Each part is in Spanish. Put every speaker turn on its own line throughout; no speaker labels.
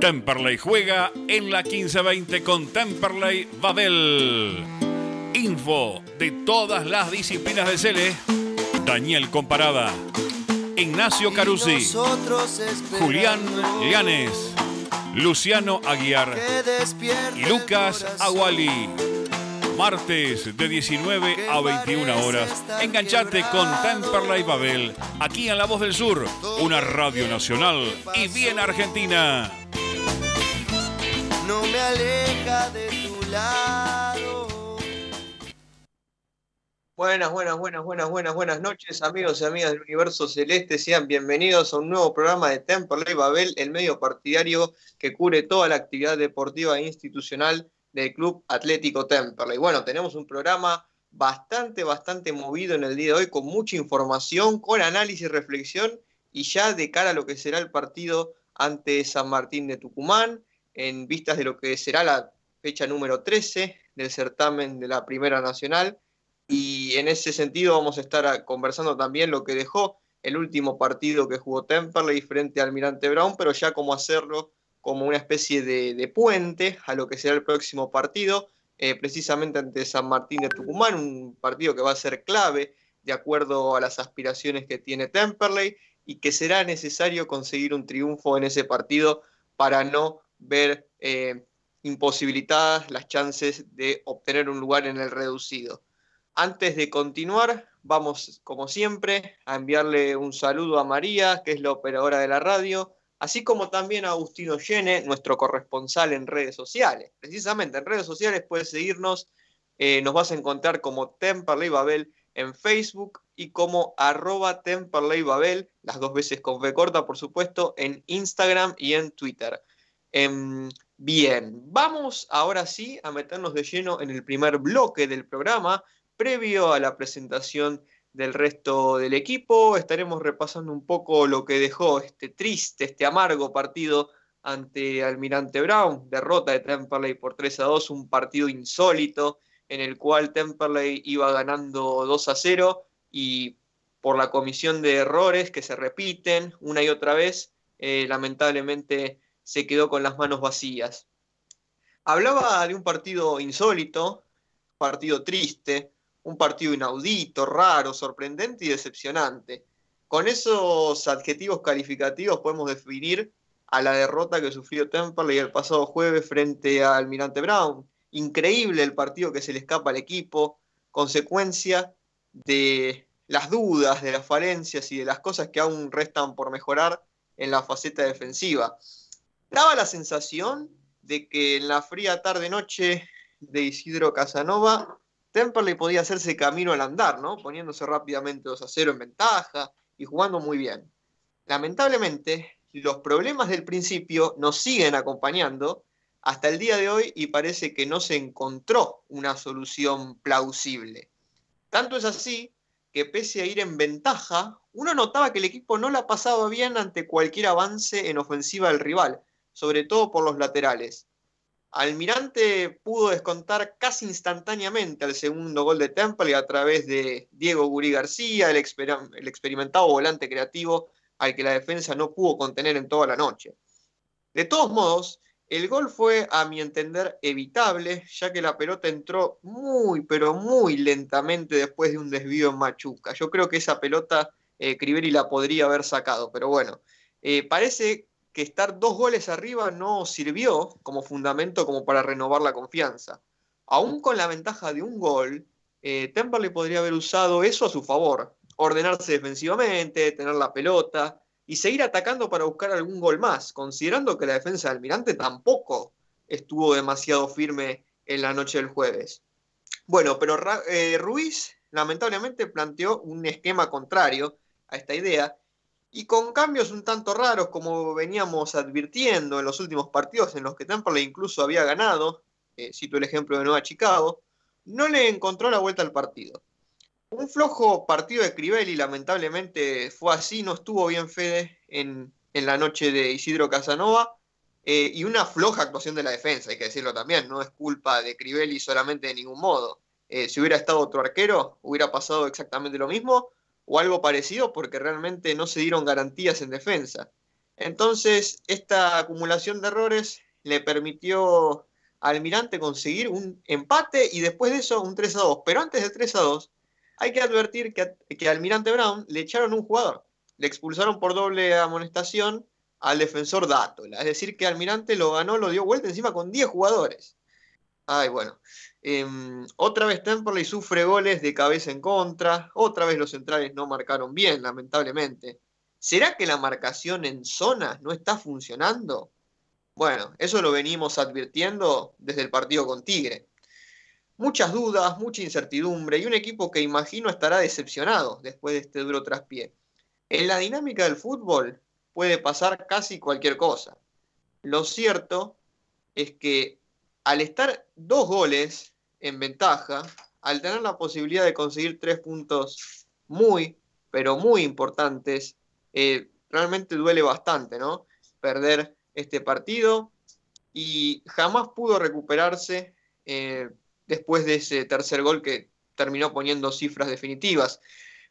Temperley juega en la 1520 con Temperley Babel. Info de todas las disciplinas de Cele. Daniel Comparada. Ignacio Carusi. Julián Llanes. Luciano Aguiar. Y Lucas Aguali. Martes de 19 a 21 horas. Enganchate con Temperley Babel. Aquí en La Voz del Sur. Una radio nacional y bien argentina
no me aleja de tu lado. Buenas, buenas, buenas, buenas, buenas, buenas noches, amigos y amigas del Universo Celeste. Sean bienvenidos a un nuevo programa de Temperley Babel, el medio partidario que cubre toda la actividad deportiva e institucional del Club Atlético Temperley. Bueno, tenemos un programa bastante, bastante movido en el día de hoy, con mucha información, con análisis y reflexión, y ya de cara a lo que será el partido ante San Martín de Tucumán, en vistas de lo que será la fecha número 13 del certamen de la Primera Nacional. Y en ese sentido vamos a estar conversando también lo que dejó el último partido que jugó Temperley frente al Almirante Brown, pero ya cómo hacerlo como una especie de, puente a lo que será el próximo partido, eh, precisamente ante San Martín de Tucumán, un partido que va a ser clave de acuerdo a las aspiraciones que tiene Temperley y que será necesario conseguir un triunfo en ese partido para no ver eh, imposibilitadas las chances de obtener un lugar en el reducido. Antes de continuar, vamos, como siempre, a enviarle un saludo a María, que es la operadora de la radio, así como también a Agustino Llene, nuestro corresponsal en redes sociales. Precisamente en redes sociales puedes seguirnos, eh, nos vas a encontrar como Temperley Babel en Facebook y como arroba Temperley Babel, las dos veces con V corta, por supuesto, en Instagram y en Twitter. Em, bien, vamos ahora sí a meternos de lleno en el primer bloque del programa. Previo a la presentación del resto del equipo, estaremos repasando un poco lo que dejó este triste, este amargo partido ante Almirante Brown, derrota de Temperley por 3 a 2, un partido insólito en el cual Temperley iba ganando 2 a 0 y por la comisión de errores que se repiten una y otra vez, eh, lamentablemente se quedó con las manos vacías. Hablaba de un partido insólito, partido triste, un partido inaudito, raro, sorprendente y decepcionante. Con esos adjetivos calificativos podemos definir a la derrota que sufrió Temperley el pasado jueves frente a Almirante Brown. Increíble el partido que se le escapa al equipo, consecuencia de las dudas, de las falencias y de las cosas que aún restan por mejorar en la faceta defensiva daba la sensación de que en la fría tarde-noche de Isidro Casanova, Temperley podía hacerse camino al andar, ¿no? Poniéndose rápidamente 2 a 0 en ventaja y jugando muy bien. Lamentablemente, los problemas del principio nos siguen acompañando hasta el día de hoy y parece que no se encontró una solución plausible. Tanto es así que pese a ir en ventaja, uno notaba que el equipo no la pasaba bien ante cualquier avance en ofensiva del rival, sobre todo por los laterales. Almirante pudo descontar casi instantáneamente al segundo gol de Temple a través de Diego Gurí García, el, experimentado volante creativo al que la defensa no pudo contener en toda la noche. De todos modos, el gol fue, a mi entender, evitable, ya que la pelota entró muy, pero muy lentamente después de un desvío en Machuca. Yo creo que esa pelota eh, Criberi la podría haber sacado, pero bueno, eh, parece que estar dos goles arriba no sirvió como fundamento como para renovar la confianza. Aún con la ventaja de un gol, eh, Temperley podría haber usado eso a su favor, ordenarse defensivamente, tener la pelota y seguir atacando para buscar algún gol más, considerando que la defensa del Almirante tampoco estuvo demasiado firme en la noche del jueves. Bueno, pero eh, Ruiz lamentablemente planteó un esquema contrario a esta idea y con cambios un tanto raros como veníamos advirtiendo en los últimos partidos en los que Temperley incluso había ganado, eh, cito el ejemplo de Nueva Chicago, no le encontró la vuelta al partido. Un flojo partido de Crivelli, lamentablemente fue así, no estuvo bien Fede en, la noche de Isidro Casanova, eh, y una floja actuación de la defensa, hay que decirlo también, no es culpa de Crivelli solamente de ningún modo. Eh, si hubiera estado otro arquero, hubiera pasado exactamente lo mismo, o algo parecido porque realmente no se dieron garantías en defensa. Entonces, esta acumulación de errores le permitió al Almirante conseguir un empate y después de eso un 3 a 2. Pero antes del 3 a 2, hay que advertir que, que Almirante Brown le echaron un jugador. Le expulsaron por doble amonestación al defensor Dátola. Es decir, que Almirante lo ganó, lo dio vuelta encima con 10 jugadores. Ay, bueno. Em, otra vez Temperley sufre goles de cabeza en contra. Otra vez los centrales no marcaron bien, lamentablemente. ¿Será que la marcación en zonas no está funcionando? Bueno, eso lo venimos advirtiendo desde el partido con Tigre. Muchas dudas, mucha incertidumbre y un equipo que imagino estará decepcionado después de este duro traspié. En la dinámica del fútbol puede pasar casi cualquier cosa. Lo cierto es que al estar dos goles en ventaja, al tener la posibilidad de conseguir tres puntos muy, pero muy importantes, eh, realmente duele bastante, ¿no? Perder este partido y jamás pudo recuperarse eh, después de ese tercer gol que terminó poniendo cifras definitivas.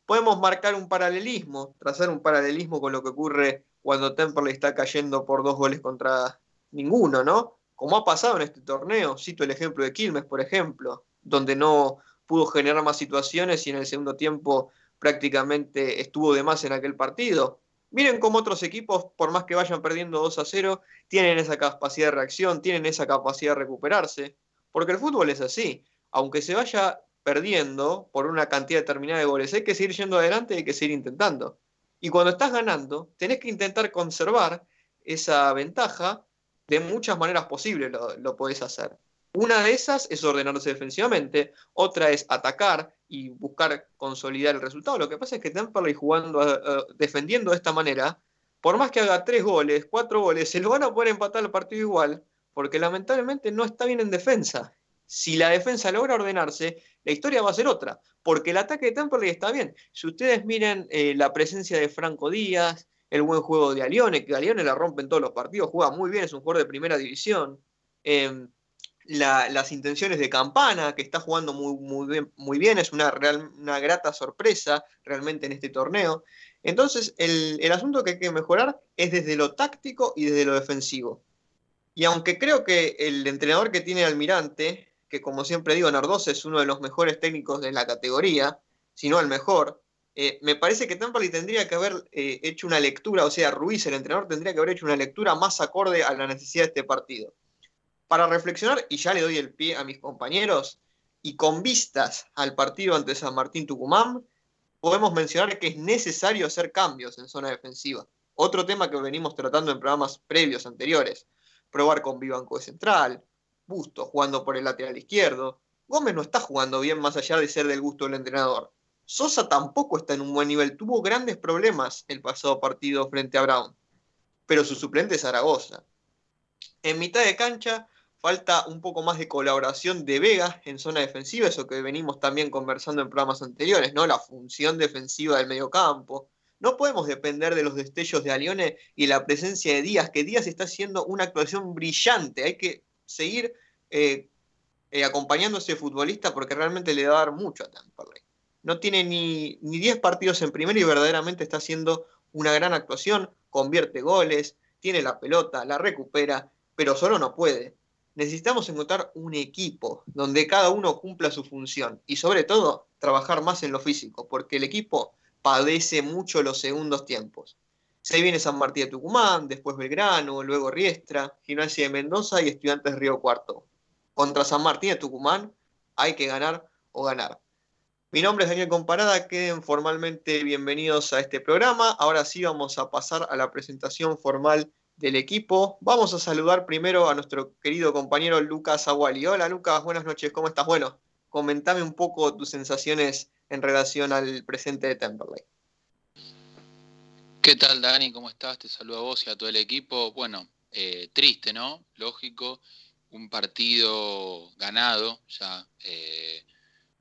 Podemos marcar un paralelismo, trazar un paralelismo con lo que ocurre cuando Temperley está cayendo por dos goles contra ninguno, ¿no? Como ha pasado en este torneo, cito el ejemplo de Quilmes, por ejemplo, donde no pudo generar más situaciones y en el segundo tiempo prácticamente estuvo de más en aquel partido. Miren cómo otros equipos, por más que vayan perdiendo 2 a 0, tienen esa capacidad de reacción, tienen esa capacidad de recuperarse, porque el fútbol es así. Aunque se vaya perdiendo por una cantidad determinada de goles, hay que seguir yendo adelante y hay que seguir intentando. Y cuando estás ganando, tenés que intentar conservar esa ventaja de muchas maneras posibles, lo, lo podés hacer. Una de esas es ordenarse defensivamente, otra es atacar y buscar consolidar el resultado. Lo que pasa es que Temperley jugando, eh, eh, defendiendo de esta manera, por más que haga tres goles, cuatro goles, se lo van a poder empatar el partido igual, porque lamentablemente no está bien en defensa. Si la defensa logra ordenarse, la historia va a ser otra, porque el ataque de Temperley está bien. Si ustedes miren eh, la presencia de Franco Díaz, el buen juego de Alione, que Alione la rompe en todos los partidos, juega muy bien, es un jugador de primera división. Em, las intenciones de Campana, que está jugando muy, muy, bien, es una, real, una grata sorpresa realmente en este torneo. Entonces, el, el, asunto que hay que mejorar es desde lo táctico y desde lo defensivo. Y aunque creo que el entrenador que tiene Almirante, que como siempre digo, Nardoz es uno de los mejores técnicos de la categoría, si no el mejor, eh, me parece que Tampali tendría que haber eh, hecho una lectura, o sea, Ruiz, el entrenador, tendría que haber hecho una lectura más acorde a la necesidad de este partido para reflexionar, y ya le doy el pie a mis compañeros, y con vistas al partido ante San Martín Tucumán, podemos mencionar que es necesario hacer cambios en zona defensiva. Otro tema que venimos tratando en programas previos anteriores. Probar con Vivanco de central, Busto jugando por el lateral izquierdo. Gómez no está jugando bien más allá de ser del gusto del entrenador. Sosa tampoco está en un buen nivel. Tuvo grandes problemas el pasado partido frente a Brown. Pero su suplente es Zaragoza. En mitad de cancha Falta un poco más de colaboración de Vega en zona defensiva, eso que venimos también conversando en programas anteriores, ¿no? La función defensiva del mediocampo. No podemos depender de los destellos de Alione y la presencia de Díaz, que Díaz está haciendo una actuación brillante. Hay que seguir eh, eh, acompañando a ese futbolista porque realmente le va a dar mucho a Temperley. No tiene ni, ni 10 partidos en primera y verdaderamente está haciendo una gran actuación, convierte goles, tiene la pelota, la recupera, pero solo no puede necesitamos encontrar un equipo donde cada uno cumpla su función y sobre todo trabajar más en lo físico, porque el equipo padece mucho los segundos tiempos. Se viene San Martín de Tucumán, después Belgrano, luego Riestra, Gimnasia de Mendoza y Estudiantes Río Cuarto. Contra San Martín de Tucumán hay que ganar o ganar. Mi nombre es Daniel Comparada, queden formalmente bienvenidos a este programa. Ahora sí vamos a pasar a la presentación formal del equipo. Vamos a saludar primero a nuestro querido compañero Lucas Aguali. Hola Lucas, buenas noches, ¿cómo estás? Bueno, comentame un poco tus sensaciones en relación al presente de Temperley.
¿Qué tal Dani? ¿Cómo estás? Te saludo a vos y a todo el equipo. Bueno, eh, triste, ¿no? Lógico, un partido ganado ya eh,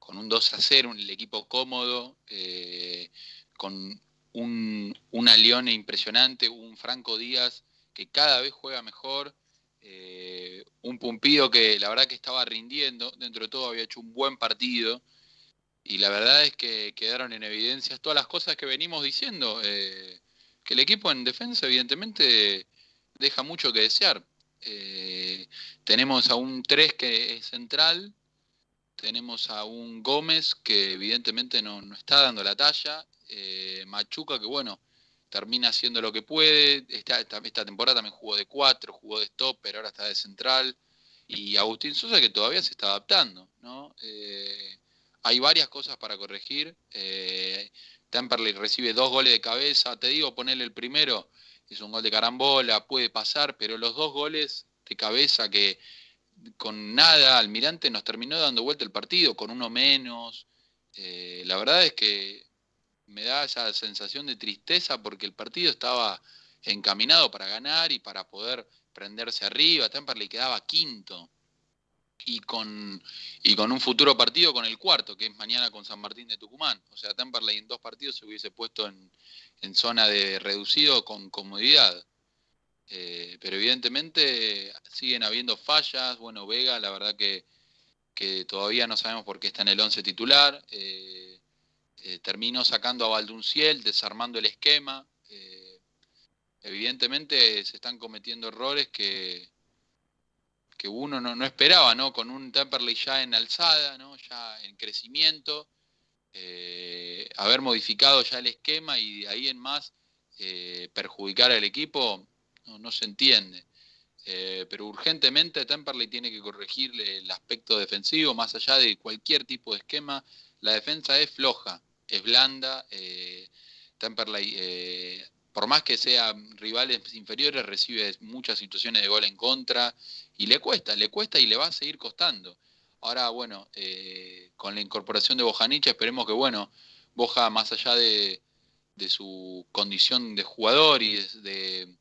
con un 2 a 0, un, el equipo cómodo, eh, con un, una Leone impresionante, un Franco Díaz que cada vez juega mejor. Eh, un Pumpido que la verdad que estaba rindiendo, dentro de todo había hecho un buen partido. Y la verdad es que quedaron en evidencia todas las cosas que venimos diciendo, eh, que el equipo en defensa evidentemente deja mucho que desear. Eh, tenemos a un 3 que es central, tenemos a un Gómez que evidentemente no, está dando la talla, eh, Machuca que bueno, termina haciendo lo que puede, esta, esta, temporada también jugó de 4, jugó de stop, pero ahora está de central, y Agustín Sosa que todavía se está adaptando, ¿no? Eh, hay varias cosas para corregir. Eh, Temperley recibe dos goles de cabeza. Te digo, ponerle el primero, es un gol de carambola, puede pasar, pero los dos goles de cabeza que con nada Almirante nos terminó dando vuelta el partido, con uno menos. Eh, la verdad es que me da esa sensación de tristeza porque el partido estaba encaminado para ganar y para poder prenderse arriba. Temperley quedaba quinto y con, y con un futuro partido con el cuarto, que es mañana con San Martín de Tucumán. O sea, Temperley en dos partidos se hubiese puesto en, zona de reducido con comodidad. Eh, pero evidentemente siguen habiendo fallas. Bueno, Vega, la verdad que, todavía no sabemos por qué está en el 11 titular. Eh, eh, terminó sacando a Valdunciel, desarmando el esquema. evidentemente se están cometiendo errores que, que uno no, esperaba, ¿no? Con un Temperley ya en alzada, ¿no? Ya en crecimiento, eh, haber modificado ya el esquema y de ahí en más eh, perjudicar al equipo, no, se entiende. Eh, pero urgentemente Temperley tiene que corregirle el aspecto defensivo, más allá de cualquier tipo de esquema. La defensa es floja, es blanda. Temperley por más que sean rivales inferiores, recibe muchas situaciones de gol en contra y le cuesta, le cuesta y le va a seguir costando. Ahora, bueno, eh, con la incorporación de Bojanicha, esperemos que, bueno, Boja, más allá de, su condición de jugador y de,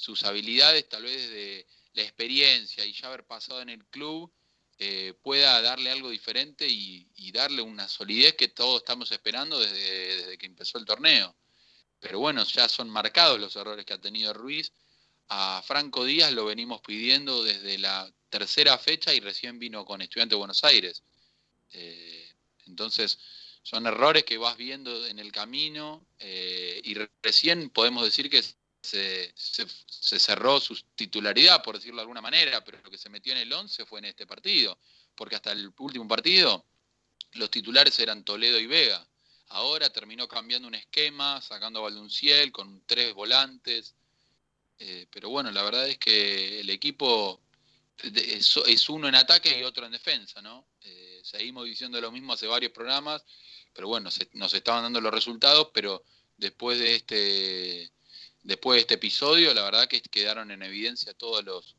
sus habilidades, tal vez de la experiencia y ya haber pasado en el club, eh, pueda darle algo diferente y, darle una solidez que todos estamos esperando desde que empezó el torneo pero bueno, ya son marcados los errores que ha tenido Ruiz. A Franco Díaz lo venimos pidiendo desde la tercera fecha y recién vino con Estudiante de Buenos Aires. Eh, entonces, son errores que vas viendo en el camino eh, y recién podemos decir que se, cerró su titularidad, por decirlo de alguna manera, pero lo que se metió en el 11 fue en este partido, porque hasta el último partido los titulares eran Toledo y Vega. Ahora terminó cambiando un esquema, sacando a Valdunciel con tres volantes. Eh, pero bueno, la verdad es que el equipo es, uno en ataque y otro en defensa, ¿no? Eh, seguimos diciendo lo mismo hace varios programas, pero bueno, nos estaban dando los resultados, pero después de este después de este episodio, la verdad que quedaron en evidencia todos los,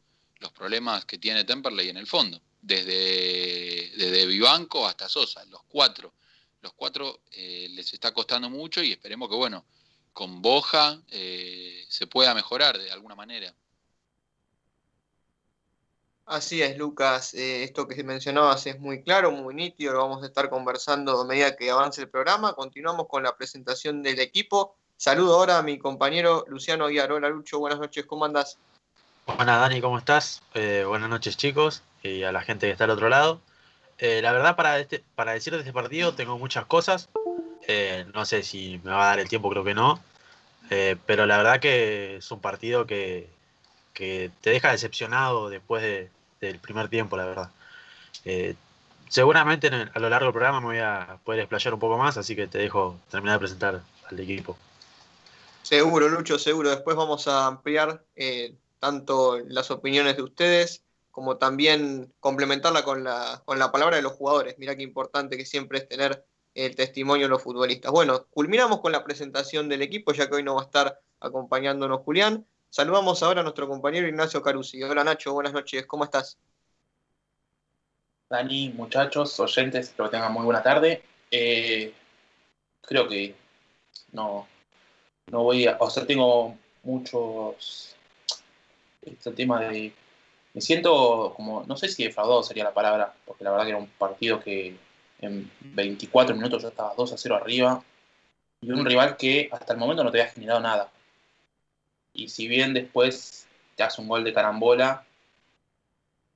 problemas que tiene Temperley en el fondo, desde, desde Vivanco hasta Sosa, los cuatro los cuatro eh, les está costando mucho y esperemos que, bueno, con Boja eh, se pueda mejorar de alguna manera.
Así es, Lucas. Eh, esto que mencionabas es muy claro, muy nítido. Lo vamos a estar conversando a medida que avance el programa. Continuamos con la presentación del equipo. Saludo ahora a mi compañero Luciano Hola, Lucho. Buenas noches, ¿cómo andas?
Buenas, Dani, ¿cómo estás? buenas noches, chicos, y a la gente que está al otro lado. Eh, la verdad, para, este, para decir de este partido tengo muchas cosas. Eh, no sé si me va a dar el tiempo, creo que no. Eh, pero la verdad que es un partido que, te deja decepcionado después del primer tiempo, la verdad. seguramente a lo largo del programa me voy a poder explayar un poco más, así que te dejo terminar de presentar al equipo.
Seguro, Lucho, seguro. Después vamos a ampliar tanto las opiniones de ustedes como también complementarla con la, con la palabra de los jugadores. Mira qué importante que siempre es tener el testimonio de los futbolistas. Bueno, culminamos con la presentación del equipo, ya que hoy no va a estar acompañándonos Julián. Saludamos ahora a nuestro compañero Ignacio Carusi. Hola Nacho, buenas noches, ¿cómo estás?
Dani, muchachos, oyentes, espero que tengan muy buena tarde. Eh, creo que no, no voy a, o sea, tengo muchos, este tema de me siento como, no sé si defraudado sería la palabra, porque la verdad que era un partido que en 24 minutos ya estaba 2 a 0 arriba, y un rival que hasta el momento no te había generado nada. Y si bien después te hace un gol de carambola,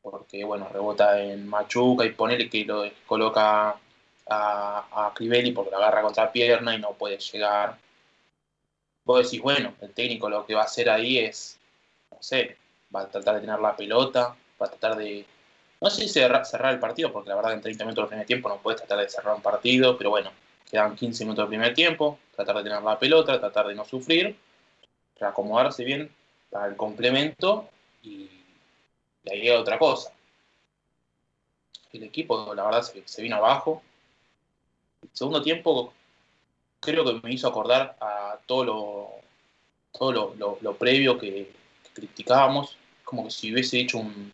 porque bueno, rebota en Machuca y ponele que lo coloca a, Crivelli porque la agarra contra pierna y no puede llegar. Vos decís, bueno, el técnico lo que va a hacer ahí es, no sé, va a tratar de tener la pelota, va a tratar de, no sé si cerrar, el partido, porque la verdad en 30 minutos del primer tiempo no puedes tratar de cerrar un partido, pero bueno, quedan 15 minutos del primer tiempo, tratar de tener la pelota, tratar de no sufrir, acomodarse bien para el complemento y de ahí a otra cosa. El equipo, la verdad, se, se vino abajo. El segundo tiempo creo que me hizo acordar a todo lo, todo lo, lo, lo previo que, criticábamos, como que si hubiese hecho un,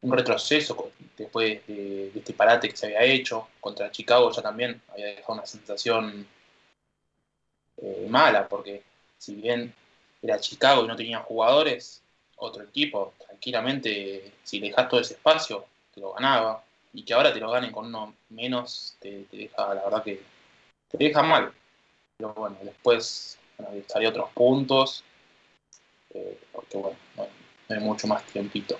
un retroceso después de, este parate que se había hecho contra Chicago, ya también había dejado una sensación eh, mala, porque si bien era Chicago y no tenía jugadores, otro equipo, tranquilamente, si dejas todo ese espacio, te lo ganaba. Y que ahora te lo ganen con uno menos, te, te deja, la verdad que te deja mal. Pero bueno, después bueno, otros puntos, eh, porque bueno, no, hay mucho más tiempito.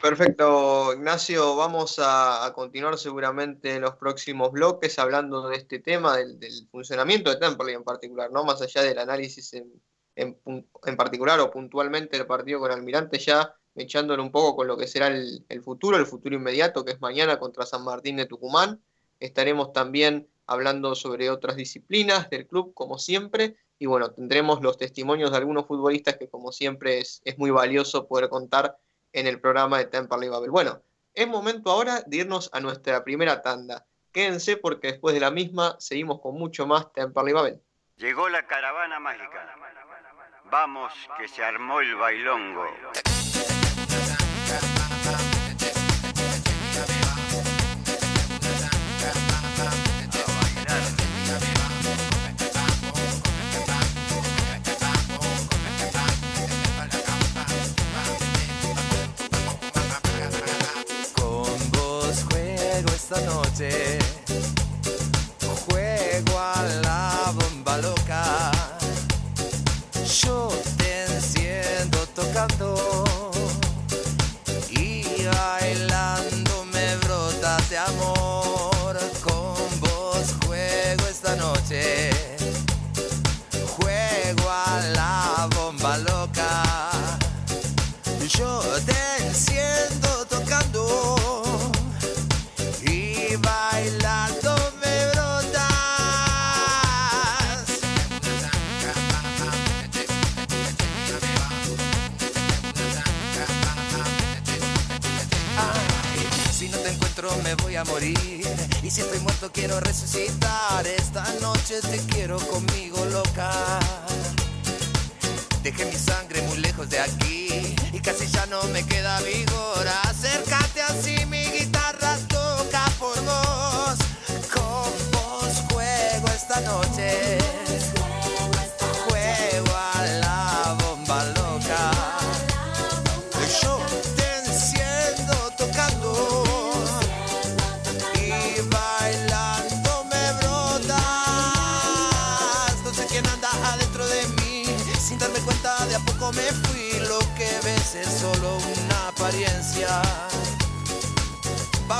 Perfecto, Ignacio. Vamos a, a, continuar seguramente en los próximos bloques hablando de este tema, del, del funcionamiento de Temperley en particular, ¿no? Más allá del análisis en, en, en, particular o puntualmente del partido con Almirante, ya echándole un poco con lo que será el, el, futuro, el futuro inmediato, que es mañana contra San Martín de Tucumán. Estaremos también hablando sobre otras disciplinas del club, como siempre. Y bueno, tendremos los testimonios de algunos futbolistas que, como siempre, es, es muy valioso poder contar en el programa de Temperley Babel. Bueno, es momento ahora de irnos a nuestra primera tanda. Quédense porque después de la misma seguimos con mucho más Temperley Babel.
Llegó la caravana mágica. Vamos, que se armó el bailongo.
Esta noche. Juego a la quiero resucitar. Esta noche te quiero conmigo loca. Dejé mi sangre muy lejos de aquí y casi ya no me queda vigor. Acércate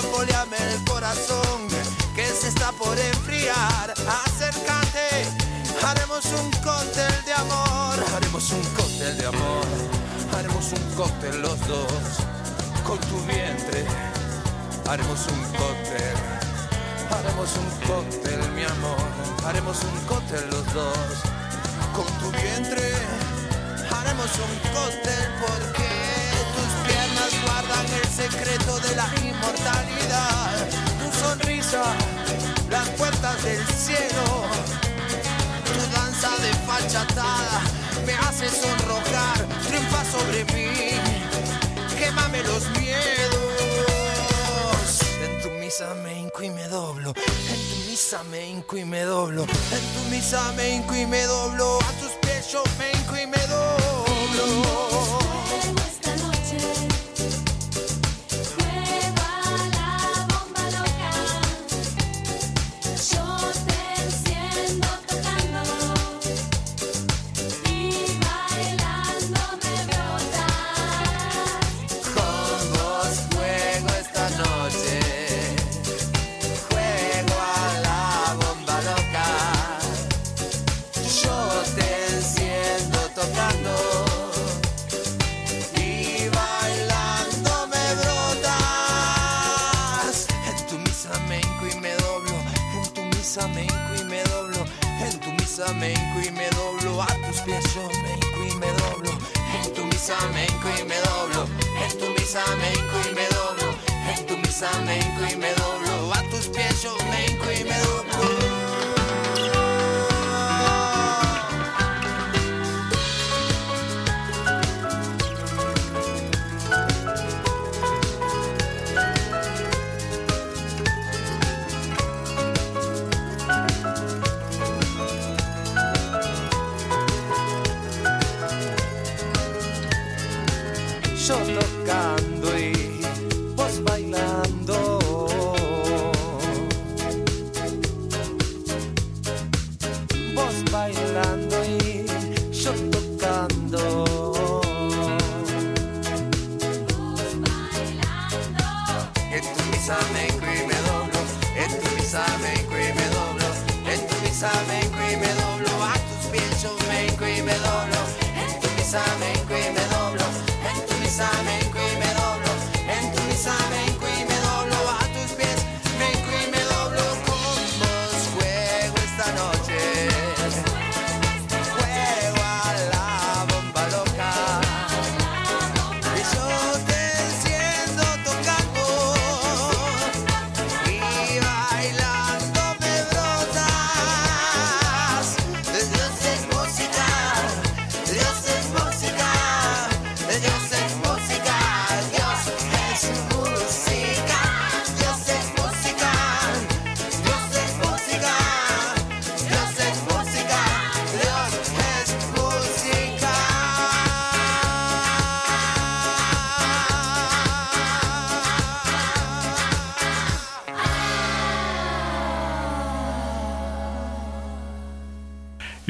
Bamboleame el corazón que se está por enfriar. Acércate, haremos un cóctel de amor. Haremos un cóctel de amor. Haremos un cóctel los dos con tu vientre. Haremos un cóctel. Haremos un cóctel, mi amor. Haremos un cóctel los dos con tu vientre. Haremos un cóctel porque secreto de la inmortalidad. Tu sonrisa, las puertas del cielo. Tu danza de fachatada me hace sonrojar. Triunfa sobre mí, quémame los miedos. En tu misa me hinco y me doblo. En tu misa me hinco y me doblo. En tu misa me hinco y me doblo. A tus pies yo me hinco y me doblo.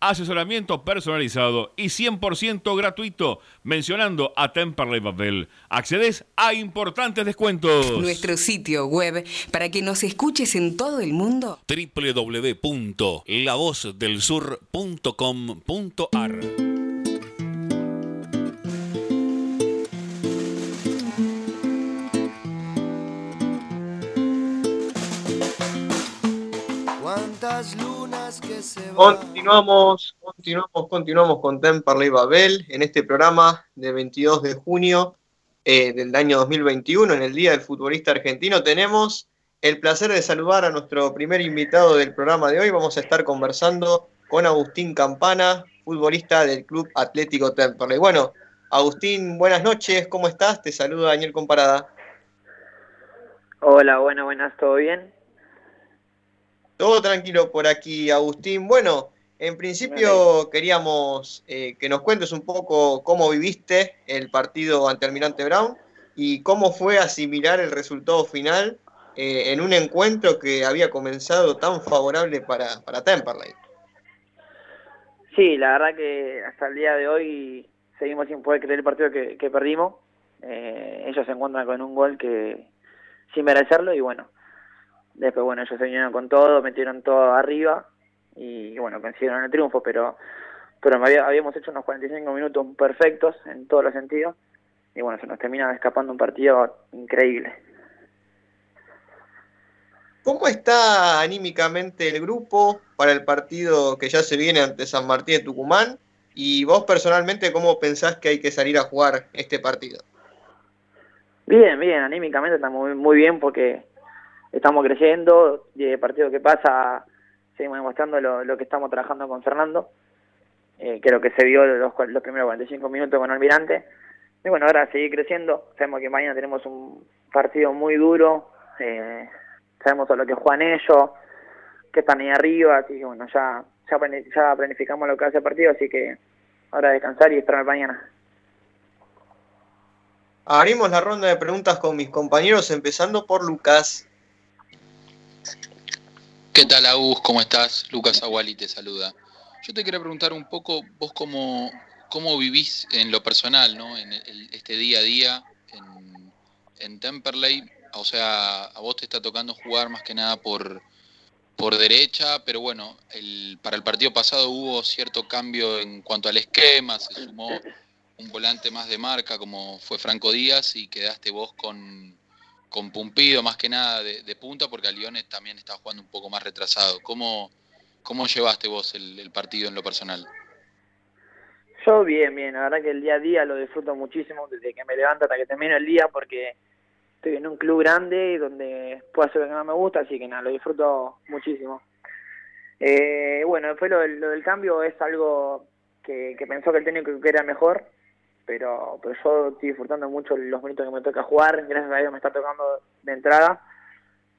Asesoramiento personalizado y 100% gratuito. Mencionando a Temperley Babel. Accedes a importantes descuentos.
Nuestro sitio web para que nos escuches en todo el mundo.
www.lavozdelsur.com.ar
Cuántas van.
Continuamos, continuamos, continuamos con Temperley Babel en este programa de 22 de junio eh, del año 2021, en el Día del Futbolista Argentino. Tenemos el placer de saludar a nuestro primer invitado del programa de hoy. Vamos a estar conversando con Agustín Campana, futbolista del Club Atlético Temperley. Bueno, Agustín, buenas noches, ¿cómo estás? Te saluda Daniel Comparada.
Hola, bueno, buenas, ¿todo bien?
Todo tranquilo por aquí, Agustín. Bueno, en principio queríamos eh, que nos cuentes un poco cómo viviste el partido ante Almirante Brown y cómo fue asimilar el resultado final eh, en un encuentro que había comenzado tan favorable para, para Temperley.
Sí, la verdad que hasta el día de hoy seguimos sin poder creer el partido que, que perdimos. Eh, ellos se encuentran con un gol que sin merecerlo y bueno, después bueno, ellos se vinieron con todo, metieron todo arriba y bueno, consiguieron el triunfo, pero pero había- habíamos hecho unos 45 minutos perfectos en todos los sentidos y bueno, se nos termina escapando un partido increíble.
¿Cómo está anímicamente el grupo para el partido que ya se viene ante San Martín de Tucumán? Y vos personalmente, ¿cómo pensás que hay que salir a jugar este partido?
Bien, bien, anímicamente estamos muy, muy bien porque estamos creciendo y el partido que pasa seguimos demostrando lo, lo que estamos trabajando con Fernando. Eh, creo que se vio los, los primeros 45 minutos con Almirante. Y bueno, ahora seguir creciendo. Sabemos que mañana tenemos un partido muy duro. eh, sabemos a lo que juegan ellos, que están ahí arriba. Así que bueno, ya, ya planificamos lo que hace el partido. Así que ahora descansar y esperar mañana.
Abrimos la ronda de preguntas con mis compañeros, empezando por Lucas.
¿Qué tal, Agus? ¿Cómo estás? Lucas Aguali te saluda. Yo te quería preguntar un poco, vos cómo, cómo vivís en lo personal, ¿no? En este día a día en, Temperley. O sea, a vos te está tocando jugar más que nada por, por derecha, pero bueno, para el partido pasado hubo cierto cambio en cuanto al esquema, se sumó un volante más de marca como fue Franco Díaz y quedaste vos con, con Pumpido más que nada de, punta porque a Liones también estaba jugando un poco más retrasado. ¿Cómo, cómo llevaste vos el, partido en lo personal?
Yo bien, bien, la verdad que el día a día lo disfruto muchísimo desde que me levanto hasta que termino el día porque estoy en un club grande donde puedo hacer lo que más me gusta, así que nada, lo disfruto muchísimo. Eh, bueno, después lo, lo del cambio es algo que, que pensó que el técnico que era mejor, pero, pero yo estoy disfrutando mucho los minutos que me toca jugar, gracias a Dios me está tocando de entrada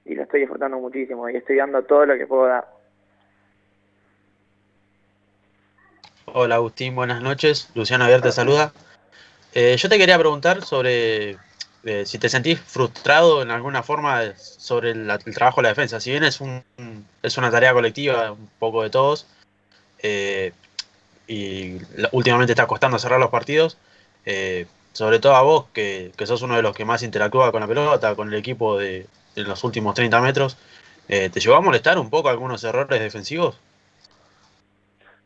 y lo estoy disfrutando muchísimo y estoy dando todo lo que puedo dar.
Hola Agustín, buenas noches. Luciano Aguirre te saluda. Eh, yo te quería preguntar sobre eh, si te sentís frustrado en alguna forma sobre el, el trabajo de la defensa. Si bien es, un, es una tarea colectiva, un poco de todos, eh, y últimamente está costando cerrar los partidos, eh, sobre todo a vos, que, que sos uno de los que más interactúa con la pelota, con el equipo de, de los últimos 30 metros, eh, ¿te llevó a molestar un poco algunos errores defensivos?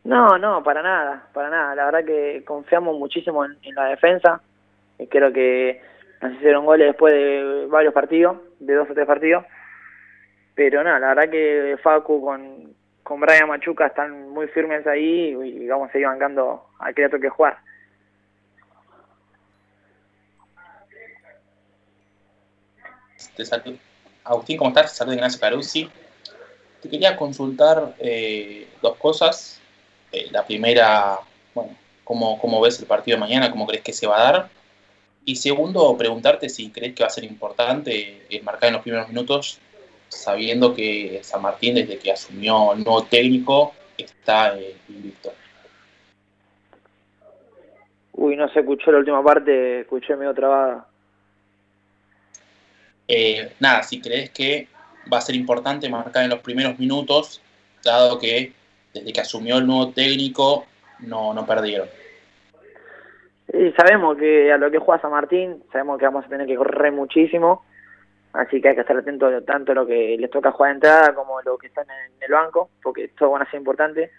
No, no, para nada, para nada. La verdad que confiamos muchísimo en, en la defensa. Y creo que nos hicieron goles después de varios partidos, de dos o tres partidos. Pero nada, la verdad que Facu con, con Brian Machuca están muy firmes ahí y vamos a seguir bancando al que le toque jugar.
Te saludo. Agustín, ¿cómo estás? Te saludo Ignacio Caruzzi. Te quería consultar eh, dos cosas. Eh, la primera, bueno, ¿cómo, ¿cómo ves el partido de mañana? ¿Cómo crees que se va a dar? Y segundo, preguntarte si crees que va a ser importante marcar en los primeros minutos, sabiendo que San Martín, desde que asumió nuevo técnico, está eh, invicto.
Uy, no se escuchó la última parte, escuché medio trabada.
Eh, nada, si crees que va a ser importante marcar en los primeros minutos, dado que desde que asumió el nuevo técnico no, no perdieron.
Y sabemos que a lo que juega San Martín, sabemos que vamos a tener que correr muchísimo, así que hay que estar atento tanto a lo que les toca jugar de entrada como lo que están en el banco, porque todo van a ser importante.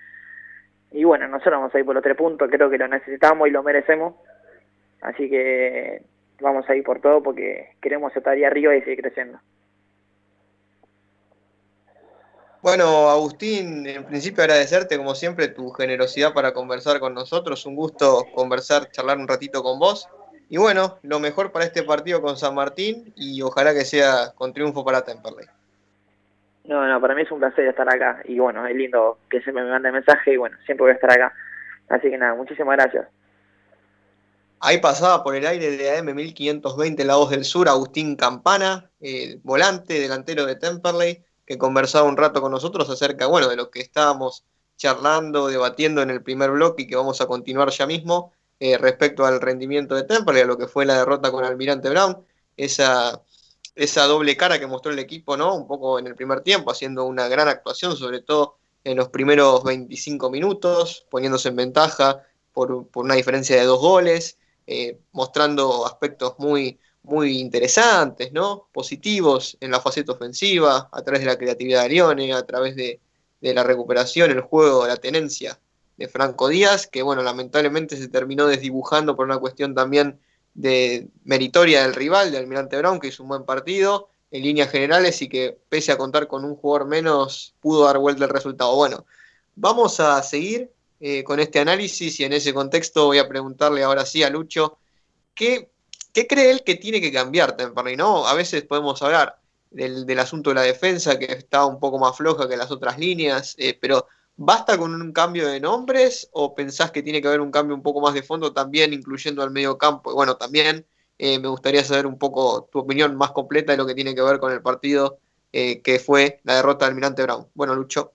Y bueno, nosotros vamos a ir por los tres puntos, creo que lo necesitamos y lo merecemos, así que vamos a ir por todo porque queremos estar ahí arriba y seguir creciendo.
Bueno, Agustín, en principio agradecerte como siempre tu generosidad para conversar con nosotros. Un gusto conversar, charlar un ratito con vos. Y bueno, lo mejor para este partido con San Martín y ojalá que sea con triunfo para Temperley.
No, no, para mí es un placer estar acá y bueno, es lindo que siempre me mande mensaje y bueno, siempre voy a estar acá. Así que nada, muchísimas gracias.
Ahí pasaba por el aire de AM 1520 La Voz del Sur, Agustín Campana, eh, volante, delantero de Temperley, que conversaba un rato con nosotros acerca, bueno, de lo que estábamos charlando, debatiendo en el primer bloque y que vamos a continuar ya mismo, eh, respecto al rendimiento de Temperley, a lo que fue la derrota con Almirante Brown, esa, esa doble cara que mostró el equipo, ¿no? Un poco en el primer tiempo, haciendo una gran actuación, sobre todo en los primeros 25 minutos, poniéndose en ventaja por, por una diferencia de dos goles, eh, mostrando aspectos muy, muy interesantes, ¿no? Positivos en la faceta ofensiva, a través de la creatividad de Lione, a través de, de la recuperación, el juego, la tenencia de Franco Díaz, que bueno, lamentablemente se terminó desdibujando por una cuestión también de meritoria del rival, de Almirante Brown, que hizo un buen partido en líneas generales y que pese a contar con un jugador menos, pudo dar vuelta el resultado. Bueno, vamos a seguir eh, con este análisis y en ese contexto voy a preguntarle ahora sí a Lucho, ¿qué, qué cree él que tiene que cambiar Temperley? ¿no? A veces podemos hablar del, del, asunto de la defensa, que está un poco más floja que las otras líneas, eh, pero ¿basta con un cambio de nombres o pensás que tiene que haber un cambio un poco más de fondo también, incluyendo al medio campo? Y bueno, también eh, me gustaría saber un poco tu opinión más completa de lo que tiene que ver con el partido eh, que fue la derrota del Almirante Brown. Bueno, Lucho.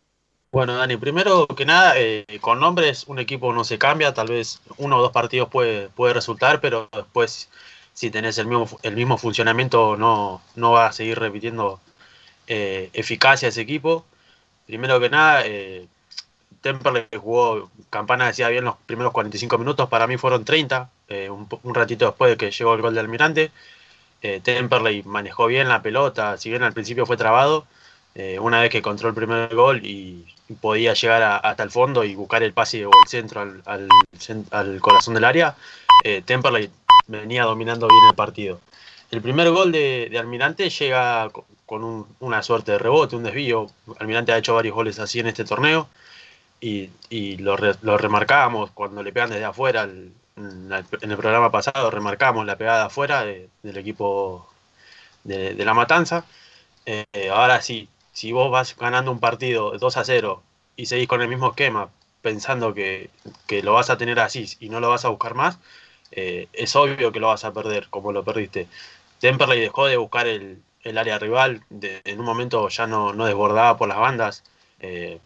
Bueno, Dani, primero que nada, eh, con nombres un equipo no se cambia, tal vez uno o dos partidos puede, puede resultar, pero después si tenés el mismo, el mismo funcionamiento no, no va a seguir repitiendo eh, eficacia ese equipo. Primero que nada, eh, Temperley jugó, Campana decía bien los primeros 45 minutos, para mí fueron 30, eh, un, un, ratito después de que llegó el gol de Almirante. Temperley manejó bien la pelota, si bien al principio fue trabado, Eh, una vez que encontró el primer gol y, podía llegar hasta el fondo y buscar el pase o el centro al, corazón del área, eh, Temperley venía dominando bien el partido. El primer gol de, Almirante llega co- con un- una suerte de rebote, un desvío. Almirante ha hecho varios goles así en este torneo y, lo, re- remarcábamos cuando le pegan desde afuera. en el programa pasado remarcamos la pegada afuera de- del equipo de, de La Matanza. Eh, ahora sí, si vos vas ganando un partido 2 a 0 y seguís con el mismo esquema pensando que, que lo vas a tener así y no lo vas a buscar más, eh, es obvio que lo vas a perder como lo perdiste. Temperley dejó de buscar el, el área rival, en un momento ya no, no desbordaba por las bandas. eh,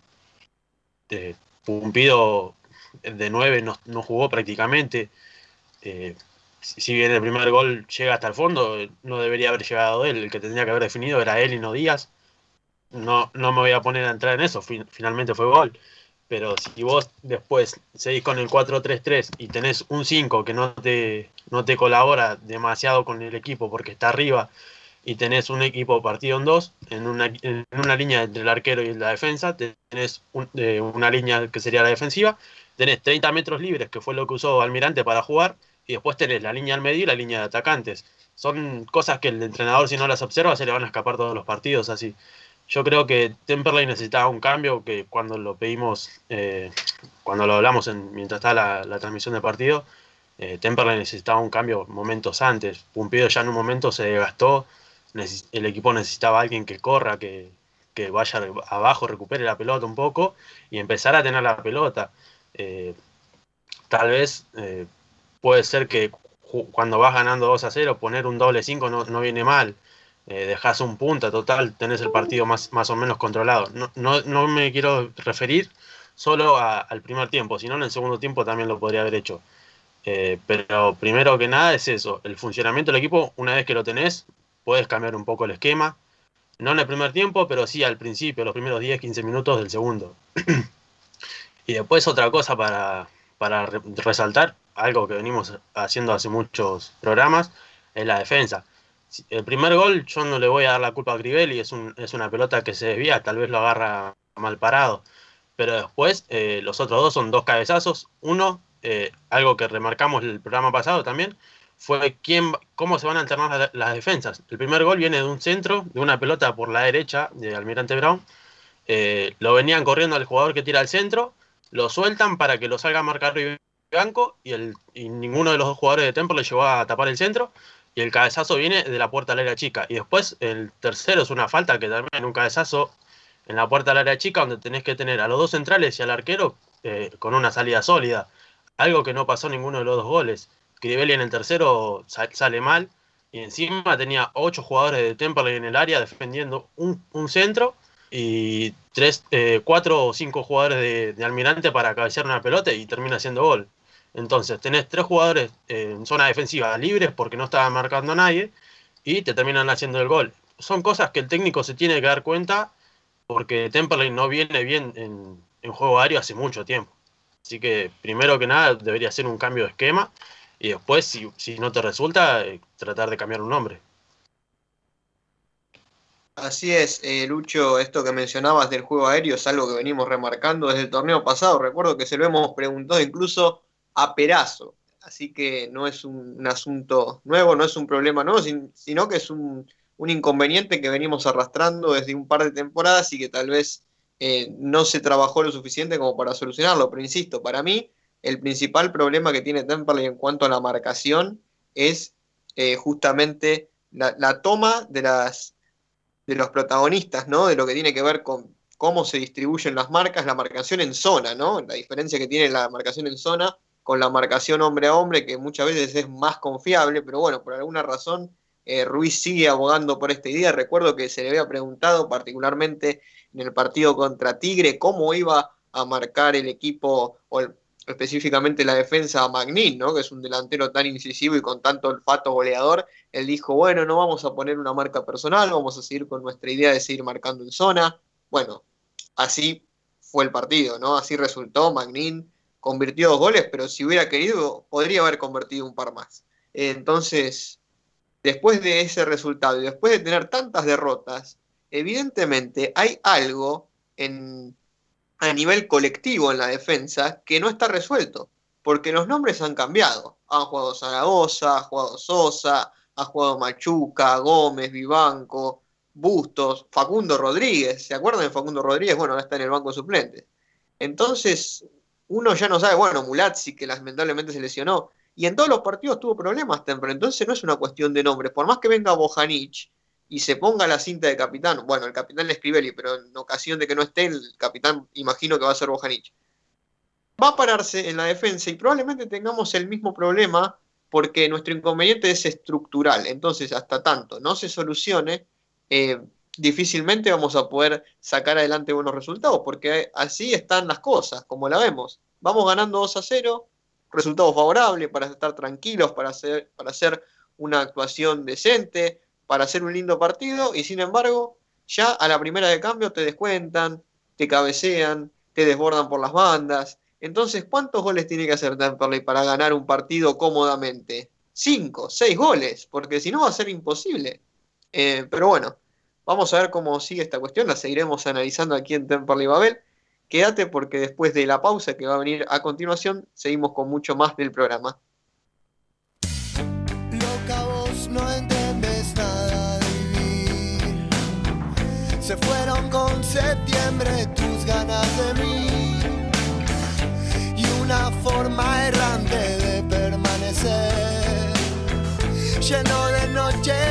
de- Pumpido de 9 no, no jugó prácticamente. eh, si bien el primer gol llega hasta el fondo, eh, no debería haber llegado él. El que tendría que haber definido era él y no Díaz. No, no me voy a poner a entrar en eso. fin- finalmente fue gol. Pero si vos después seguís con el 4-3-3 y tenés un 5 que no te, no te colabora demasiado con el equipo porque está arriba y tenés un equipo partido en dos, en una, en una línea entre el arquero y la defensa, tenés un- eh, una línea que sería la defensiva, tenés 30 metros libres, que fue lo que usó Almirante para jugar, y después tenés la línea al medio y la línea de atacantes. Son cosas que el entrenador, si no las observa, se le van a escapar todos los partidos así. Yo creo que Temperley necesitaba un cambio que cuando lo pedimos, eh, cuando lo hablamos en, mientras está la, transmisión del partido, eh, Temperley necesitaba un cambio momentos antes. Pumpido ya en un momento se desgastó, el equipo necesitaba a alguien que corra, que, vaya abajo, recupere la pelota un poco y empezar a tener la pelota. Eh, tal vez eh, puede ser que cuando vas ganando 2 a 0, poner un doble 5 no, no viene mal. Eh, dejas un punta, total, tenés el partido más, más o menos controlado. No, no, no me quiero referir solo al primer tiempo, sino en el segundo tiempo también lo podría haber hecho. Eh, pero primero que nada es eso, el funcionamiento del equipo, una vez que lo tenés, puedes cambiar un poco el esquema. No en el primer tiempo, pero sí al principio, los primeros 10, 15 minutos del segundo. y después otra cosa para, para re- resaltar, algo que venimos haciendo hace muchos programas, es la defensa. El primer gol yo no le voy a dar la culpa a Crivelli, es, un, una pelota que se desvía, tal vez lo agarra mal parado. Pero después eh, los otros dos son dos cabezazos. Uno, eh, algo que remarcamos el programa pasado también, fue quién, cómo se van a alternar la- las defensas. El primer gol viene de un centro, de una pelota por la derecha de Almirante Brown. Eh, lo venían corriendo al jugador que tira al centro, lo sueltan para que lo salga a marcar Banco y, y ninguno de los dos jugadores de Temple le llegó a tapar el centro. Y el cabezazo viene de la puerta al área chica. Y después el tercero es una falta que también en un cabezazo en la puerta al área chica, donde tenés que tener a los dos centrales y al arquero eh, con una salida sólida. Algo que no pasó en ninguno de los dos goles. Crivelli en el tercero sa- sale mal. Y encima tenía ocho jugadores de Temperley en el área defendiendo un, centro y tres, eh, cuatro o cinco jugadores de, de Almirante para cabecear una pelota y termina haciendo gol. Entonces tenés tres jugadores en zona defensiva libres porque no estaba marcando a nadie y te terminan haciendo el gol. Son cosas que el técnico se tiene que dar cuenta porque Temperley no viene bien en, en juego aéreo hace mucho tiempo. Así que primero que nada debería ser un cambio de esquema y después si, si no te resulta eh, tratar de cambiar un nombre.
Así es, eh, Lucho, esto que mencionabas del juego aéreo es algo que venimos remarcando desde el torneo pasado. Recuerdo que se lo hemos preguntado incluso a Perazo. Así que no es un, un asunto nuevo, no es un problema nuevo, sin- sino que es un, un inconveniente que venimos arrastrando desde un par de temporadas y que tal vez eh, no se trabajó lo suficiente como para solucionarlo. Pero insisto, para mí el principal problema que tiene Temperley en cuanto a la marcación es eh, justamente la, la toma de las de los protagonistas, ¿no? De lo que tiene que ver con cómo se distribuyen las marcas, la marcación en zona, ¿no? La diferencia que tiene la marcación en zona con la marcación hombre a hombre, que muchas veces es más confiable, pero bueno, por alguna razón eh, Ruiz sigue abogando por esta idea. Recuerdo que se le había preguntado particularmente en el partido contra Tigre cómo iba a marcar el equipo, o específicamente la defensa a Magnin, ¿no? Que es un delantero tan incisivo y con tanto olfato goleador. Él dijo, bueno, no vamos a poner una marca personal, vamos a seguir con nuestra idea de seguir marcando en zona. Bueno, así fue el partido, ¿no? Así resultó. Magnin convirtió dos goles, pero si hubiera querido, podría haber convertido un par más. Entonces, después de ese resultado y después de tener tantas derrotas, evidentemente hay algo en, a nivel colectivo en la defensa que no está resuelto, porque los nombres han cambiado. Han jugado Zaragoza, ha jugado Sosa, ha jugado Machuca, Gómez, Vivanco, Bustos, Facundo Rodríguez. ¿Se acuerdan de Facundo Rodríguez? Bueno, ahora está en el banco suplente. Entonces, uno ya no sabe, bueno, Mulazzi, que lamentablemente se lesionó, y en todos los partidos tuvo problemas Temple, entonces no es una cuestión de nombres. Por más que venga Bojanic y se ponga la cinta de capitán, bueno, el capitán es Scrivelli, pero en ocasión de que no esté, el capitán imagino que va a ser Bojanic. Va a pararse en la defensa y probablemente tengamos el mismo problema porque nuestro inconveniente es estructural. Entonces, hasta tanto no se solucione, eh, difícilmente vamos a poder sacar adelante buenos resultados, porque así están las cosas, como la vemos. Vamos ganando 2 a 0, resultado favorable para estar tranquilos, para hacer, para hacer una actuación decente, para hacer un lindo partido, y sin embargo, ya a la primera de cambio te descuentan, te cabecean, te desbordan por las bandas. Entonces, ¿cuántos goles tiene que hacer Temperley para ganar un partido cómodamente? Cinco, seis goles, porque si no va a ser imposible. Eh, pero bueno, vamos a ver cómo sigue esta cuestión, la seguiremos analizando aquí en Temperley Babel. Quédate porque después de la pausa que va a venir a continuación, seguimos con mucho más del programa.
Loca, vos no entendés nada de vivir. Se fueron con septiembre tus ganas de mí. Y una forma errante de permanecer. Lleno de noches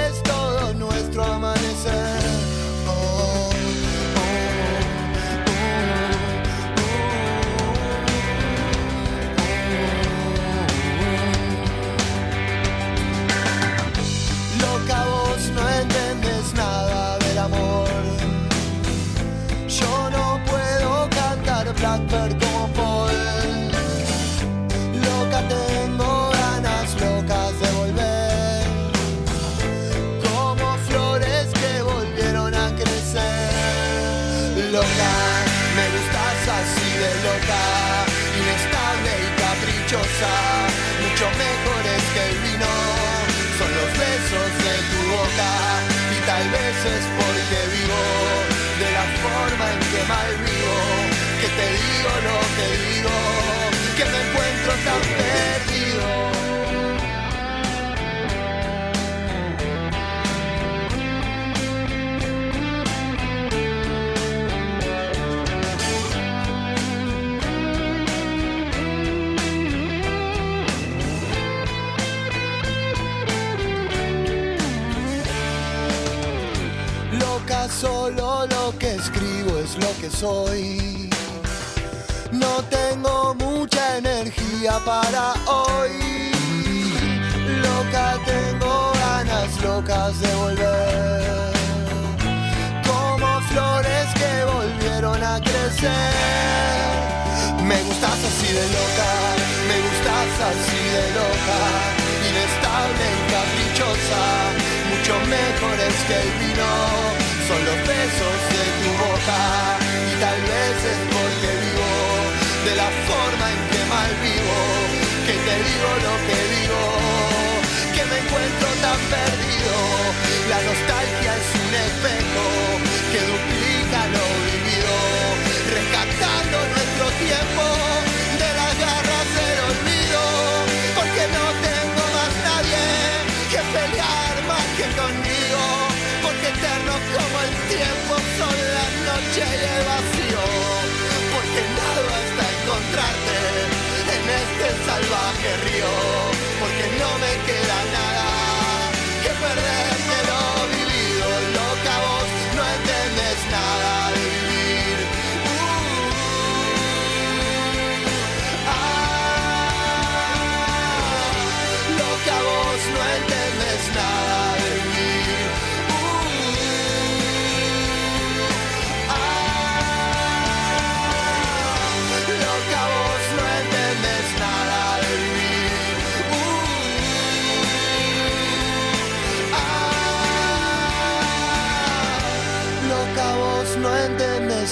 solo lo que escribo es lo que soy. No tengo mucha energía para hoy. Loca, tengo ganas locas de volver. Como flores que volvieron a crecer. Me gustas así de loca, me gustas así de loca. Inestable y caprichosa, mucho mejores que el vino. Son los besos de tu boca. Y tal vez es porque vivo de la forma en que mal vivo, que te digo lo que digo, que me encuentro tan perdido. La nostalgia es un espejo que duplica lo vivido, rescatando nuestro tiempo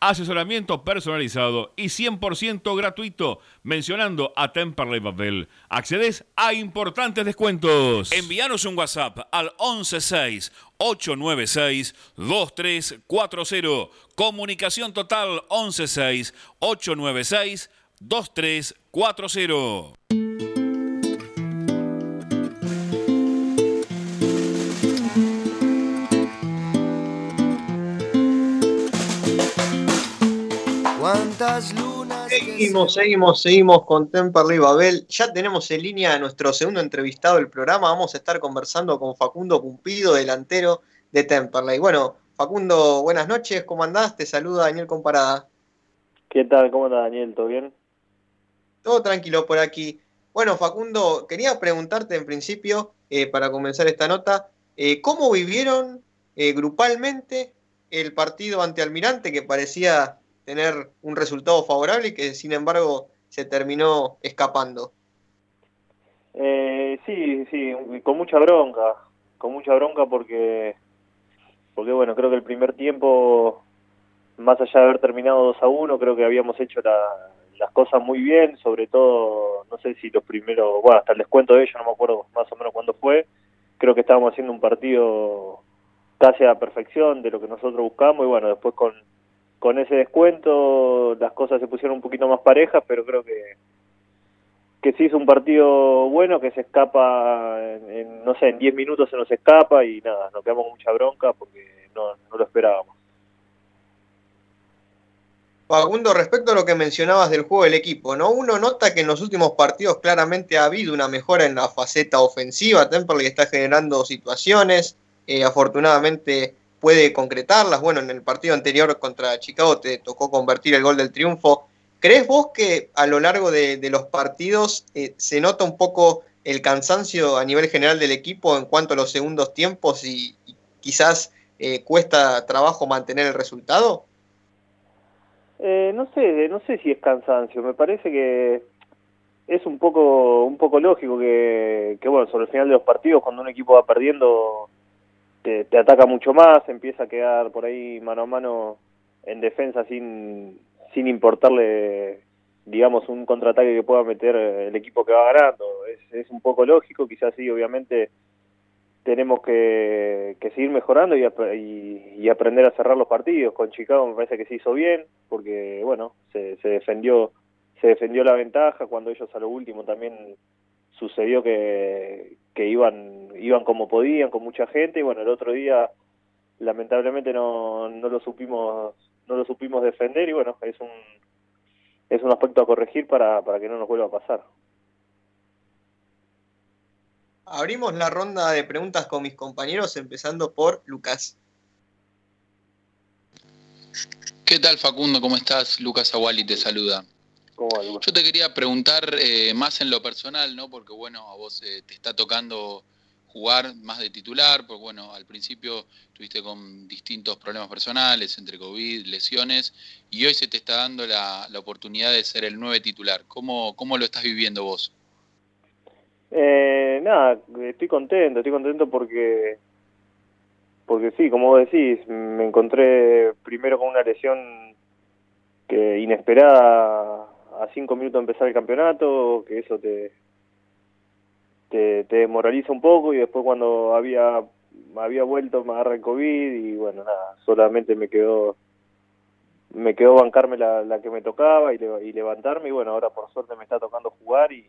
Asesoramiento personalizado y 100% gratuito. Mencionando a Temperley Babel. Accedes a importantes descuentos. Envíanos un WhatsApp al 116 896 2340. Comunicación total 116 896 2340.
¿Cuántas lunas
Seguimos, seguimos, seguimos con Temperley Babel. Ya tenemos en línea a nuestro segundo entrevistado del programa. Vamos a estar conversando con Facundo Cumpido, delantero de Temperley. Bueno, Facundo, buenas noches, ¿cómo andás? Te saluda Daniel Comparada.
¿Qué tal? ¿Cómo está Daniel? ¿Todo bien?
Todo tranquilo por aquí. Bueno, Facundo, quería preguntarte en principio, eh, para comenzar esta nota, eh, ¿cómo vivieron eh, grupalmente el partido ante Almirante que parecía tener un resultado favorable y que sin embargo se terminó escapando?
Eh, sí, sí, con mucha bronca, con mucha bronca porque, porque bueno, creo que el primer tiempo, más allá de haber terminado 2 a 1, creo que habíamos hecho la- las cosas muy bien, sobre todo, no sé si los primeros, bueno, hasta el descuento de ellos, no me acuerdo más o menos cuándo fue, creo que estábamos haciendo un partido casi a la perfección de lo que nosotros buscamos y bueno, después con, con ese descuento las cosas se pusieron un poquito más parejas, pero creo que que sí hizo un partido bueno, que se escapa, en, no sé, en 10 minutos se nos escapa y nada, nos quedamos con mucha bronca porque no, no lo esperábamos.
Facundo, respecto a lo que mencionabas del juego del equipo, ¿no? Uno nota que en los últimos partidos claramente ha habido una mejora en la faceta ofensiva. Temperley está generando situaciones, eh, afortunadamente puede concretarlas. Bueno, en el partido anterior contra Chicago te tocó convertir el gol del triunfo. ¿Crees vos que a lo largo de, los partidos eh, se nota un poco el cansancio a nivel general del equipo en cuanto a los segundos tiempos y, quizás eh, cuesta trabajo mantener el resultado?
Eh, no sé, no sé si es cansancio, me parece que es un poco un poco lógico que bueno, sobre el final de los partidos cuando un equipo va perdiendo te, te ataca mucho más, empieza a quedar por ahí mano a mano en defensa sin sin importarle digamos un contraataque que pueda meter el equipo que va ganando. Es, es un poco lógico, quizás sí, obviamente tenemos que, que seguir mejorando y, y, y, aprender a cerrar los partidos. Con Chicago me parece que se hizo bien, porque bueno, se, se defendió se defendió la ventaja, cuando ellos a lo último también sucedió que, que iban iban como podían, con mucha gente, y bueno, el otro día lamentablemente no, no lo supimos no lo supimos defender y bueno, es un es un aspecto a corregir para, para que no nos vuelva a pasar.
Abrimos la ronda de preguntas con mis compañeros, empezando por Lucas.
¿Qué tal Facundo? ¿Cómo estás? Lucas Aguali te saluda. Yo te quería preguntar eh, más en lo personal, ¿no? Porque bueno, a vos eh, te está tocando jugar más de titular, porque bueno, al principio estuviste con distintos problemas personales, entre COVID, lesiones, y hoy se te está dando la, la oportunidad de ser el nueve titular. ¿Cómo, ¿Cómo lo estás viviendo vos?
Eh, nada, estoy contento, estoy contento porque, porque sí, como vos decís, me encontré primero con una lesión que inesperada a cinco minutos de empezar el campeonato, que eso te, te, te un poco y después cuando había había vuelto me agarra el COVID y bueno, nada, solamente me quedó me quedó bancarme la, la que me tocaba y levantarme y bueno, ahora por suerte me está tocando jugar y,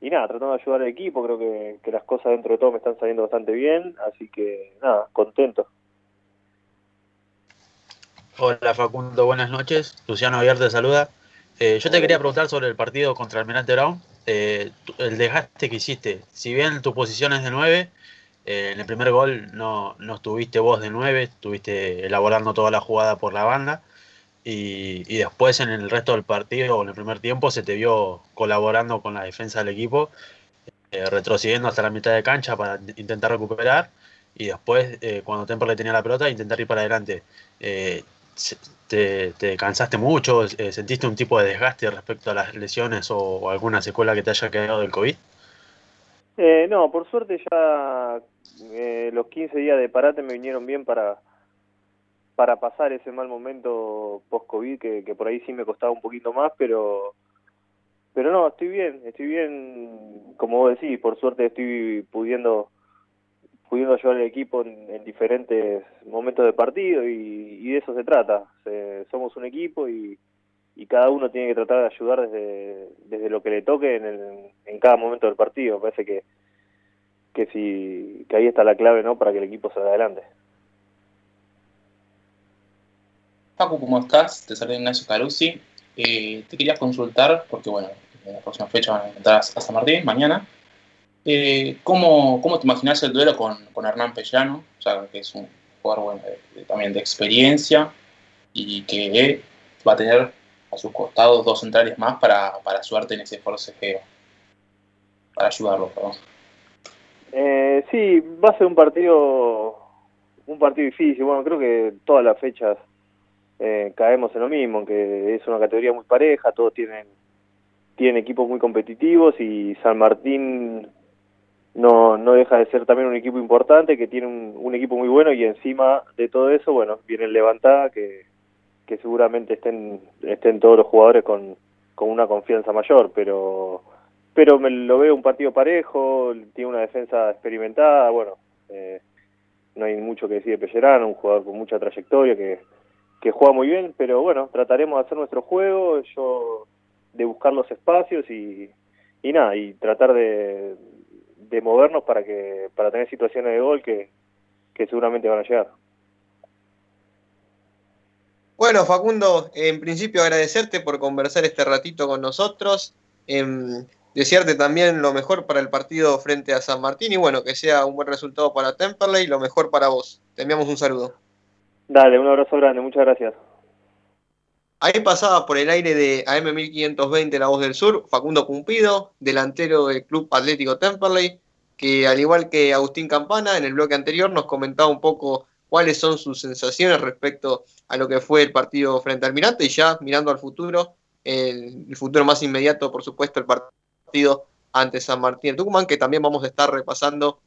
y nada, tratando de ayudar al equipo, creo que, que las cosas dentro de todo me están saliendo bastante bien, así que nada, contento.
Hola Facundo, buenas noches. Luciano Aguiar te saluda. Eh, yo te quería preguntar sobre el partido contra Almirante Brown. Eh, el desgaste que hiciste. Si bien tu posición es de 9, eh, en el primer gol no, no estuviste vos de 9, estuviste elaborando toda la jugada por la banda. Y, y, después en el resto del partido, en el primer tiempo, se te vio colaborando con la defensa del equipo, eh, retrocediendo hasta la mitad de cancha para intentar recuperar. Y después, cuando Temperley tenía la pelota, intentar ir para adelante. se- te, te cansaste mucho? Eh, ¿Sentiste un tipo de desgaste respecto a las lesiones o, o alguna secuela que te haya quedado del COVID?
Eh, no, por suerte ya eh, los 15 días de parate me vinieron bien para, para pasar ese mal momento post-COVID, que, que por ahí sí me costaba un poquito más, pero, pero no, estoy bien, estoy bien, como vos decís, por suerte estoy pudiendo pudiendo llevar el equipo en, en diferentes momentos del partido y, de eso se trata. Se- somos un equipo y, y cada uno tiene que tratar de ayudar desde, desde lo que le toque en, el- en cada momento del partido. Parece que que si que ahí está la clave no para que el equipo salga adelante.
Paco, ¿cómo estás? Te saluda Ignacio Carusi. Eh, te quería consultar, porque bueno, en la próxima fecha van a enfrentar a San Martín, mañana. Eh, ¿cómo, ¿Cómo te imaginas el duelo con, con Hernán Pellano? O sea, que es un jugador bueno, de- también de experiencia y que va a tener a sus costados dos centrales más para, para ayudarte en ese forcejeo. Para ayudarlo, perdón.
Eh, sí, va a ser un partido un partido difícil. Bueno, creo que todas las fechas eh, caemos en lo mismo, que es una categoría muy pareja, todos tienen tienen equipos muy competitivos y San Martín no, no deja de ser también un equipo importante, que tiene un, equipo muy bueno y encima de todo eso, bueno, viene Levantada, que, que seguramente estén, estén todos los jugadores con, con una confianza mayor, pero pero me lo veo un partido parejo, tiene una defensa experimentada, bueno, eh, no hay mucho que decir de un jugador con mucha trayectoria que, que juega muy bien, pero bueno, trataremos de hacer nuestro juego, yo de buscar los espacios y, y nada, y tratar de, de movernos para que para tener situaciones de gol que, que seguramente van a llegar.
Bueno, Facundo, en principio agradecerte por conversar este ratito con nosotros. em, desearte también lo mejor para el partido frente a San Martín y bueno, que sea un buen resultado para Temperley y lo mejor para vos. Te enviamos un saludo.
Dale, un abrazo grande, muchas gracias.
Ahí pasaba por el aire de AM1520 La Voz del Sur, Facundo Cumpido, delantero del Club Atlético Temperley, que al igual que Agustín Campana, en el bloque anterior nos comentaba un poco cuáles son sus sensaciones respecto a lo que fue el partido frente al Almirante y ya mirando al futuro, el futuro más inmediato, por supuesto, el partido ante San Martín de Tucumán, que también vamos a estar repasando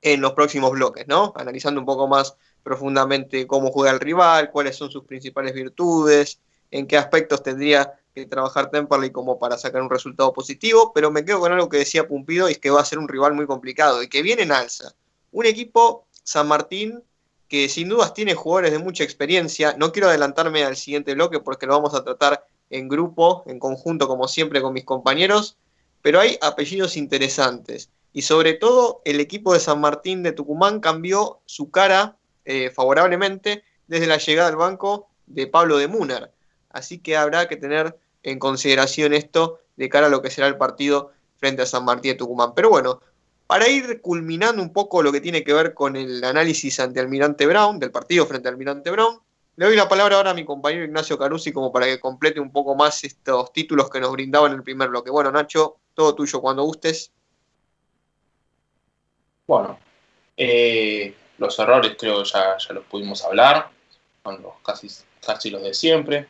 en los próximos bloques, ¿no? Analizando un poco más profundamente cómo juega el rival, cuáles son sus principales virtudes, en qué aspectos tendría que trabajar Temperley como para sacar un resultado positivo, pero me quedo con algo que decía Pumpido y es que va a ser un rival muy complicado y que viene en alza. Un equipo, San Martín, que sin dudas tiene jugadores de mucha experiencia. No quiero adelantarme al siguiente bloque porque lo vamos a tratar en grupo, en conjunto, como siempre, con mis compañeros, pero hay apellidos interesantes. Y sobre todo, el equipo de San Martín de Tucumán cambió su cara eh, favorablemente desde la llegada al banco de Pablo de Munar. Así que habrá que tener en consideración esto de cara a lo que será el partido frente a San Martín de Tucumán. Pero bueno, para ir culminando un poco lo que tiene que ver con el análisis ante Almirante Brown, del partido frente a Almirante Brown, le doy la palabra ahora a mi compañero Ignacio Carusi como para que complete un poco más estos títulos que nos brindaban en el primer bloque. Bueno, Nacho, todo tuyo cuando gustes.
Bueno, eh, los errores creo ya, ya los pudimos hablar, son los casi, casi los de siempre,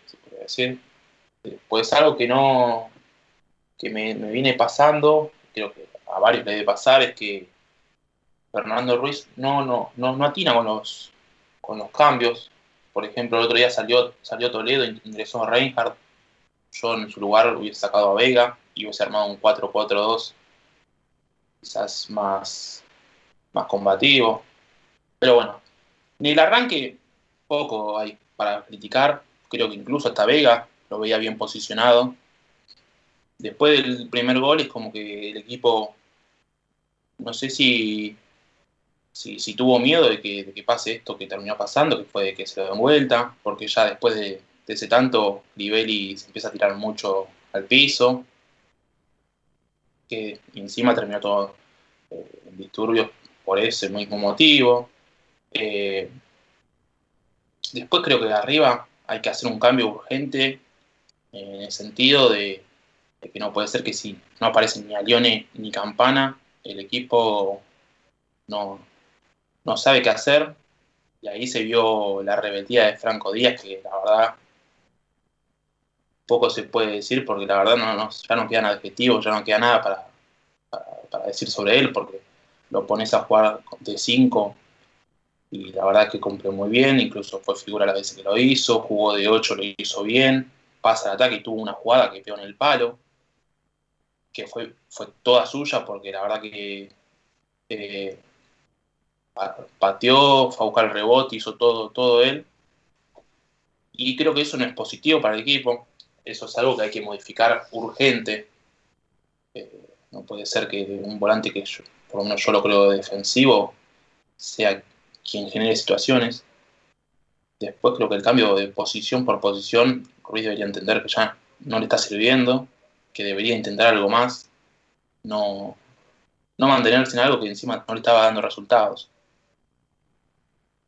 Eh, Pues algo que no, que me, viene pasando, creo que a varios le debe pasar, es que Fernando Ruiz no, no, no, no atina con los, con los cambios. Por ejemplo, el otro día salió, salió Toledo, ingresó a Reinhardt. Yo en su lugar hubiese sacado a Vega y hubiese armado un 4-4-2, quizás más, más combativo. Pero bueno, en el arranque poco hay para criticar. Creo que incluso hasta Vega lo veía bien posicionado. Después del primer gol es como que el equipo, no sé si, si, tuvo miedo de que, de que pase esto que terminó pasando, que fue de que se lo den vuelta, porque ya después de, ese tanto, Livelli se empieza a tirar mucho al piso, que encima terminó todo eh, en disturbios por ese mismo motivo. Eh, después creo que de arriba hay que hacer un cambio urgente en el sentido de, de que no puede ser que si no aparecen ni Alione ni Campana, el equipo no, no sabe qué hacer. y ahí se vio la rebeldía de Franco Díaz, que la verdad poco se puede decir, porque la verdad no, no- ya no quedan adjetivos, ya no queda nada para, para, para decir sobre él, porque lo pones a jugar de 5 y la verdad que cumple muy bien, incluso fue figura las veces que lo hizo, jugó de 8, lo hizo bien, pasa al ataque y tuvo una jugada que pegó en el palo, que fue, fue toda suya, porque la verdad que eh, pa- pateó, fue a buscar el rebote, hizo todo, todo él. Y creo que eso no es positivo para el equipo. Eso es algo que hay que modificar urgente. Eh, no puede ser que un volante que por lo menos yo lo creo defensivo, sea quien genere situaciones. Después creo que el cambio de posición por posición, Ruiz debería entender que ya no le está sirviendo, que debería intentar algo más, no, no mantenerse en algo que encima no le estaba dando resultados.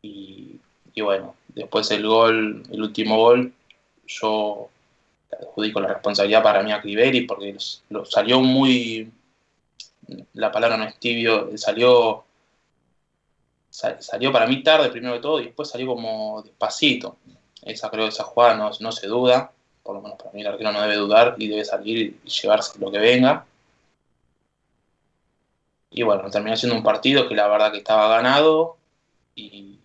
Y, bueno, después el gol, el último gol, yo adjudico la responsabilidad para mí a Criberi porque salió muy, la palabra no es tibio, salió, sa- salió para mí tarde primero de todo y después salió como despacito. Esa creo que esa jugada no, no se duda, por lo menos para mí el arquero no debe dudar y debe salir y llevarse lo que venga. Y bueno, terminó siendo un partido que la verdad que estaba ganado y,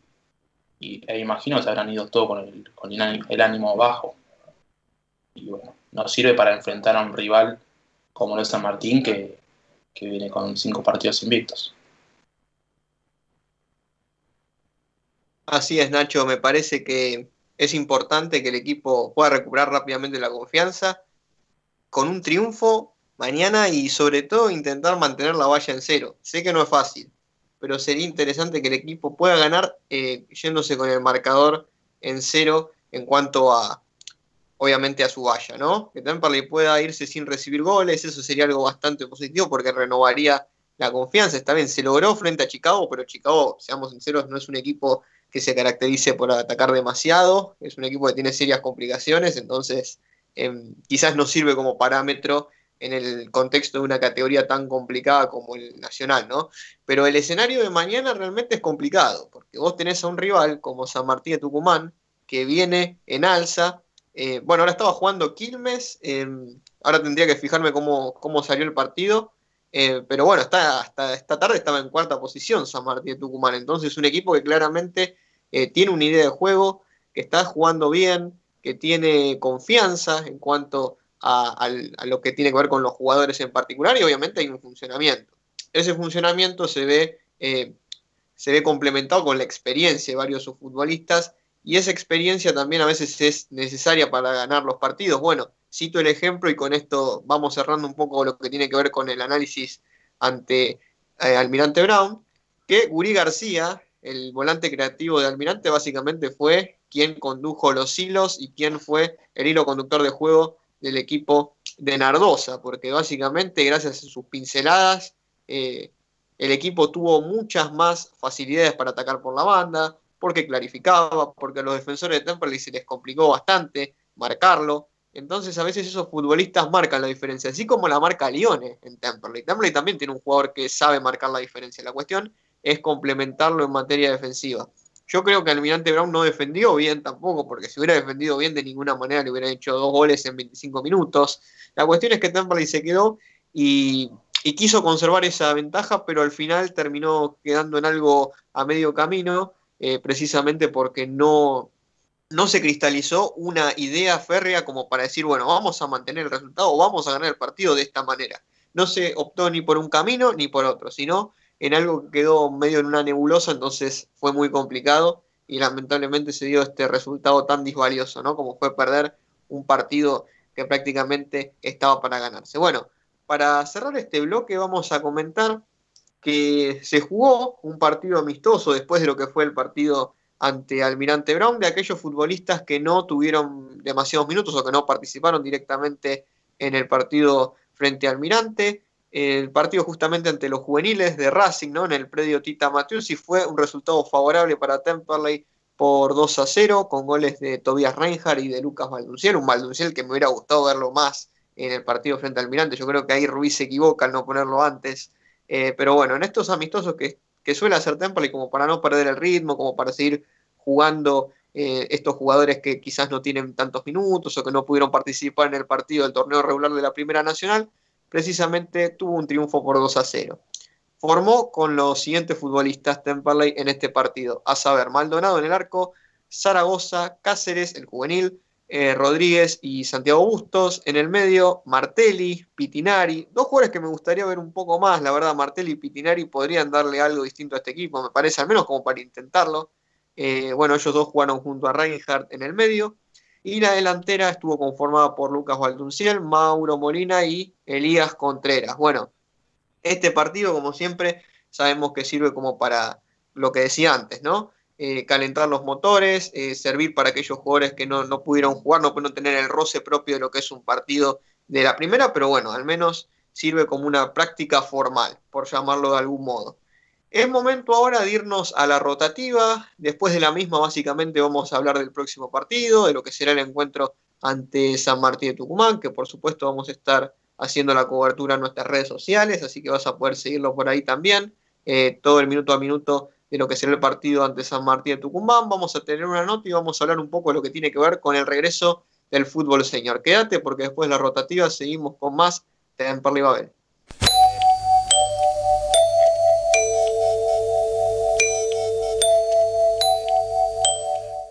y- e imagino que se habrán ido todos con, el, con el ánimo, bajo. Y bueno, nos sirve para enfrentar a un rival como lo es San Martín que, que viene con cinco partidos invictos.
Así es, Nacho, me parece que es importante que el equipo pueda recuperar rápidamente la confianza con un triunfo mañana y sobre todo intentar mantener la valla en cero. Sé que no es fácil, pero sería interesante que el equipo pueda ganar eh, yéndose con el marcador en cero en cuanto a, obviamente, a su valla, ¿no? Que Temperley pueda irse sin recibir goles, eso sería algo bastante positivo porque renovaría la confianza. Está bien, se logró frente a Chicago, pero Chicago, seamos sinceros, no es un equipo que se caracterice por atacar demasiado, es un equipo que tiene serias complicaciones, entonces eh, quizás no sirve como parámetro en el contexto de una categoría tan complicada como el nacional, ¿no? Pero el escenario de mañana realmente es complicado, porque vos tenés a un rival como San Martín de Tucumán, que viene en alza, eh, bueno, ahora estaba jugando Quilmes, eh, ahora tendría que fijarme cómo, cómo salió el partido, eh, pero bueno, está, hasta esta tarde estaba en cuarta posición San Martín de Tucumán, entonces un equipo que claramente eh, tiene una idea de juego, que está jugando bien, que tiene confianza en cuanto a, lo que tiene que ver con los jugadores en particular y obviamente hay un funcionamiento. Ese funcionamiento se ve, eh, se ve complementado con la experiencia de varios futbolistas y esa experiencia también a veces es necesaria para ganar los partidos. Bueno, cito el ejemplo y con esto vamos cerrando un poco lo que tiene que ver con el análisis ante eh, Almirante Brown, que Guri García, el volante creativo de Almirante, básicamente fue quien condujo los hilos y quien fue el hilo conductor de juego del equipo de Nardosa, porque básicamente gracias a sus pinceladas eh, el equipo tuvo muchas más facilidades para atacar por la banda, porque clarificaba, porque a los defensores de Temperley se les complicó bastante marcarlo. Entonces a veces esos futbolistas marcan la diferencia, así como la marca Lione en Temperley. Temperley también tiene un jugador que sabe marcar la diferencia. La cuestión es complementarlo en materia defensiva. Yo creo que Almirante Brown no defendió bien tampoco, porque si hubiera defendido bien de ninguna manera le hubiera hecho dos goles en 25 minutos. La cuestión es que Temperley se quedó y, y quiso conservar esa ventaja, pero al final terminó quedando en algo a medio camino, eh, precisamente porque no, no se cristalizó una idea férrea como para decir, bueno, vamos a mantener el resultado o vamos a ganar el partido de esta manera. No se optó ni por un camino ni por otro, sino en algo que quedó medio en una nebulosa, entonces fue muy complicado y lamentablemente se dio este resultado tan disvalioso, ¿no? Como fue perder un partido que prácticamente estaba para ganarse. Bueno, para cerrar este bloque vamos a comentar que se jugó un partido amistoso después de lo que fue el partido ante Almirante Brown, de aquellos futbolistas que no tuvieron demasiados minutos o que no participaron directamente en el partido frente a Almirante. El partido justamente ante los juveniles de Racing, ¿no? En el predio Tita Mateus y fue un resultado favorable para Temperley por 2 a 0, con goles de Tobias Reinhardt y de Lucas Valdunciel, un Valdunciel que me hubiera gustado verlo más en el partido frente a Almirante. Yo creo que ahí Ruiz se equivoca al no ponerlo antes. Eh, pero bueno, en estos amistosos que, que suele hacer Temperley como para no perder el ritmo, como para seguir jugando eh, estos jugadores que quizás no tienen tantos minutos o que no pudieron participar en el partido del torneo regular de la Primera Nacional, precisamente tuvo un triunfo por 2 a 0. Formó con los siguientes futbolistas Temperley en este partido, a saber, Maldonado en el arco, Zaragoza, Cáceres, el juvenil, eh, Rodríguez y Santiago Bustos. En el medio, Martelli, Pitinari. Dos jugadores que me gustaría ver un poco más, la verdad. Martelli y Pitinari podrían darle algo distinto a este equipo, me parece, al menos como para intentarlo. Eh, bueno, ellos dos jugaron junto a Reinhardt en el medio. Y la delantera estuvo conformada por Lucas Valdunciel, Mauro Molina y Elías Contreras. Bueno, este partido, como siempre, sabemos que sirve como para lo que decía antes, ¿no? Eh, calentar los motores, eh, servir para aquellos jugadores que no, no pudieron jugar, no pudieron tener el roce propio de lo que es un partido de la primera, pero bueno, al menos sirve como una práctica formal, por llamarlo de algún modo. Es momento ahora de irnos a la rotativa. Después de la misma, básicamente, vamos a hablar del próximo partido, de lo que será el encuentro ante San Martín de Tucumán, que por supuesto vamos a estar haciendo la cobertura en nuestras redes sociales, así que vas a poder seguirlo por ahí también. Eh, todo el minuto a minuto de lo que será el partido ante San Martín de Tucumán. Vamos a tener una nota y vamos a hablar un poco de lo que tiene que ver con el regreso del fútbol señor. Quédate porque después de la rotativa seguimos con más Temperley Babel.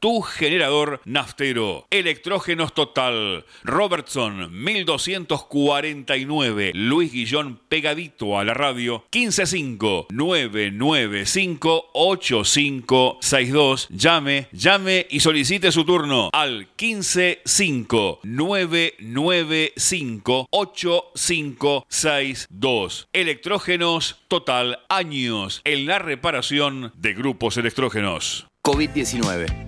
tu generador naftero. Electrógenos Total, Robertson 1249, Luis Guillón pegadito a la radio, 155-995-8562. Llame, llame y solicite su turno al 155-995-8562. Electrógenos Total, años en la reparación de grupos electrógenos.
COVID-19.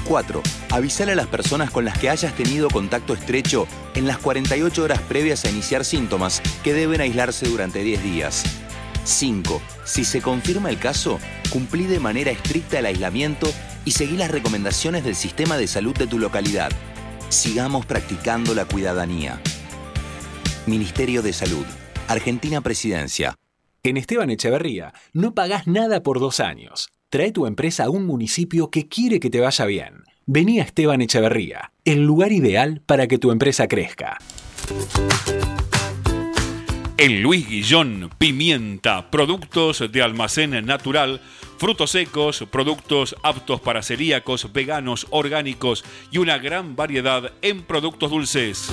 4. Avisar a las personas con las que hayas tenido contacto estrecho en las 48 horas previas a iniciar síntomas que deben aislarse durante 10 días. 5. Si se confirma el caso, cumplí de manera estricta el aislamiento y seguí las recomendaciones del sistema de salud de tu localidad. Sigamos practicando la cuidadanía. Ministerio de Salud. Argentina Presidencia.
En Esteban Echeverría no pagás nada por dos años. Trae tu empresa a un municipio que quiere que te vaya bien. Vení a Esteban Echeverría, el lugar ideal para que tu empresa crezca.
En Luis Guillón, pimienta, productos de almacén natural, frutos secos, productos aptos para celíacos, veganos, orgánicos y una gran variedad en productos dulces.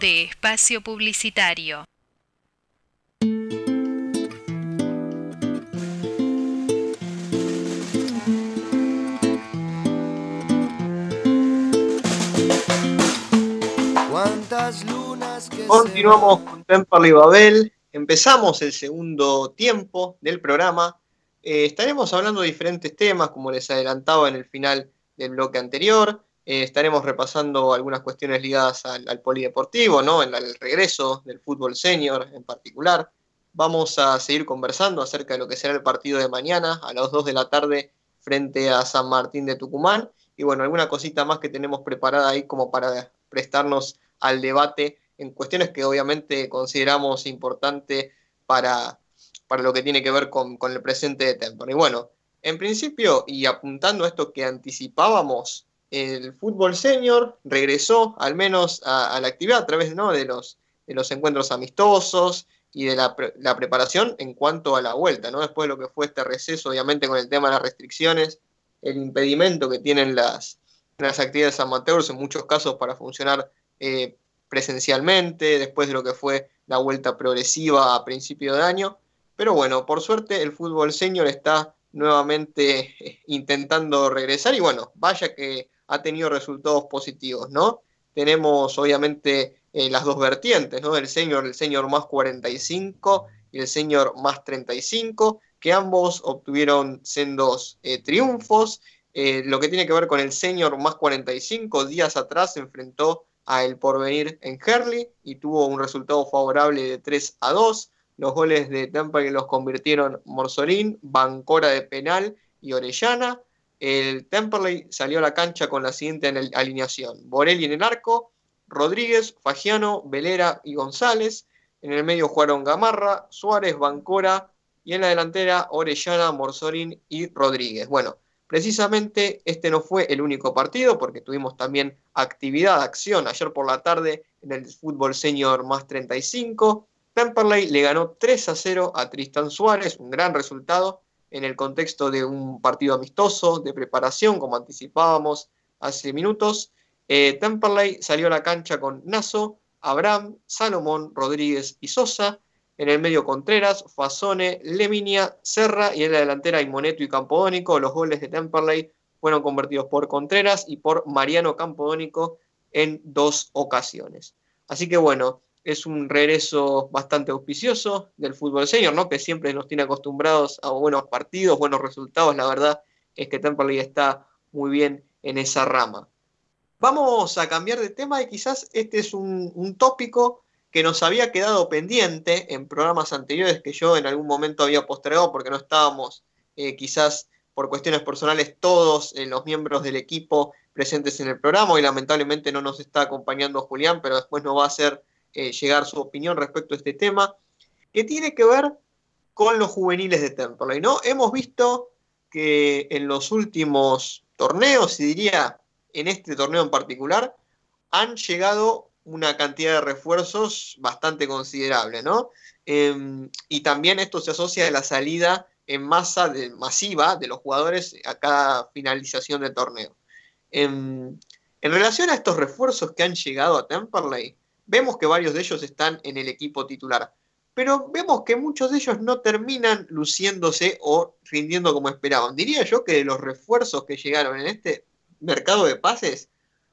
De espacio publicitario.
Cuántas lunas que
Continuamos con Temperley Babel. Empezamos el segundo tiempo del programa. Eh, estaremos hablando de diferentes temas, como les adelantaba en el final del bloque anterior. Eh, estaremos repasando algunas cuestiones ligadas al, polideportivo, ¿no? El, regreso del fútbol senior en particular. Vamos a seguir conversando acerca de lo que será el partido de mañana a las 2 de la tarde frente a San Martín de Tucumán. Y bueno, alguna cosita más que tenemos preparada ahí como para prestarnos al debate en cuestiones que obviamente consideramos importante para, para lo que tiene que ver con, con el presente de Temple. Y bueno, en principio, y apuntando a esto que anticipábamos, el fútbol senior regresó al menos a, la actividad a través de, los, de los encuentros amistosos y de la, pre- la preparación en cuanto a la vuelta, ¿no? Después de lo que fue este receso, obviamente con el tema de las restricciones, el impedimento que tienen las, las actividades amateurs en muchos casos para funcionar eh, presencialmente, después de lo que fue la vuelta progresiva a principio de año. Pero bueno, por suerte el fútbol senior está nuevamente eh, intentando regresar y bueno, vaya que ha tenido resultados positivos, ¿no? Tenemos obviamente eh, las dos vertientes, ¿no? El senior, el senior más 45 y el senior más 35, que ambos obtuvieron sendos eh, triunfos. Eh, lo que tiene que ver con el senior más 45, días atrás se enfrentó a El Porvenir en Herley y tuvo un resultado favorable de 3 a 2. Los goles de Tampa que los convirtieron Morsolín, Bancora de penal y Orellana. El Temperley salió a la cancha con la siguiente alineación. Borelli en el arco, Rodríguez, Fagiano, Velera y González. En el medio jugaron Gamarra, Suárez, Bancora y en la delantera Orellana, Morsolín y Rodríguez. Bueno, precisamente este no fue el único partido porque tuvimos también actividad, acción ayer por la tarde en el fútbol senior más 35. Temperley le ganó 3 a 0 a Tristan Suárez, un gran resultado en el contexto de un partido amistoso, de preparación, como anticipábamos hace minutos. Eh, Temperley salió a la cancha con Naso, Abraham, Salomón, Rodríguez y Sosa. En el medio Contreras, Fasone, Leminia, Serra y en la delantera Imoneto y Campodónico. Los goles de Temperley fueron convertidos por Contreras y por Mariano Campodónico en dos ocasiones. Así que bueno, es un regreso bastante auspicioso del fútbol senior, ¿no? Que siempre nos tiene acostumbrados a buenos partidos, buenos resultados. La verdad es que Temperley está muy bien en esa rama. Vamos a cambiar de tema y quizás este es un, tópico que nos había quedado pendiente en programas anteriores que yo en algún momento había postergado porque no estábamos eh, quizás por cuestiones personales todos eh, los miembros del equipo presentes en el programa y lamentablemente no nos está acompañando Julián, pero después nos va a hacer eh, llegar su opinión respecto a este tema, que tiene que ver con los juveniles de Temperley, ¿no? Hemos visto que en los últimos torneos, y diría en este torneo en particular, han llegado una cantidad de refuerzos bastante considerable, ¿no? Eh, y también esto se asocia a la salida en masa de, masiva de los jugadores a cada finalización del torneo. En, en relación a estos refuerzos que han llegado a Temperley, vemos que varios de ellos están en el equipo titular, pero vemos que muchos de ellos no terminan luciéndose o rindiendo como esperaban. Diría yo que de los refuerzos que llegaron en este mercado de pases,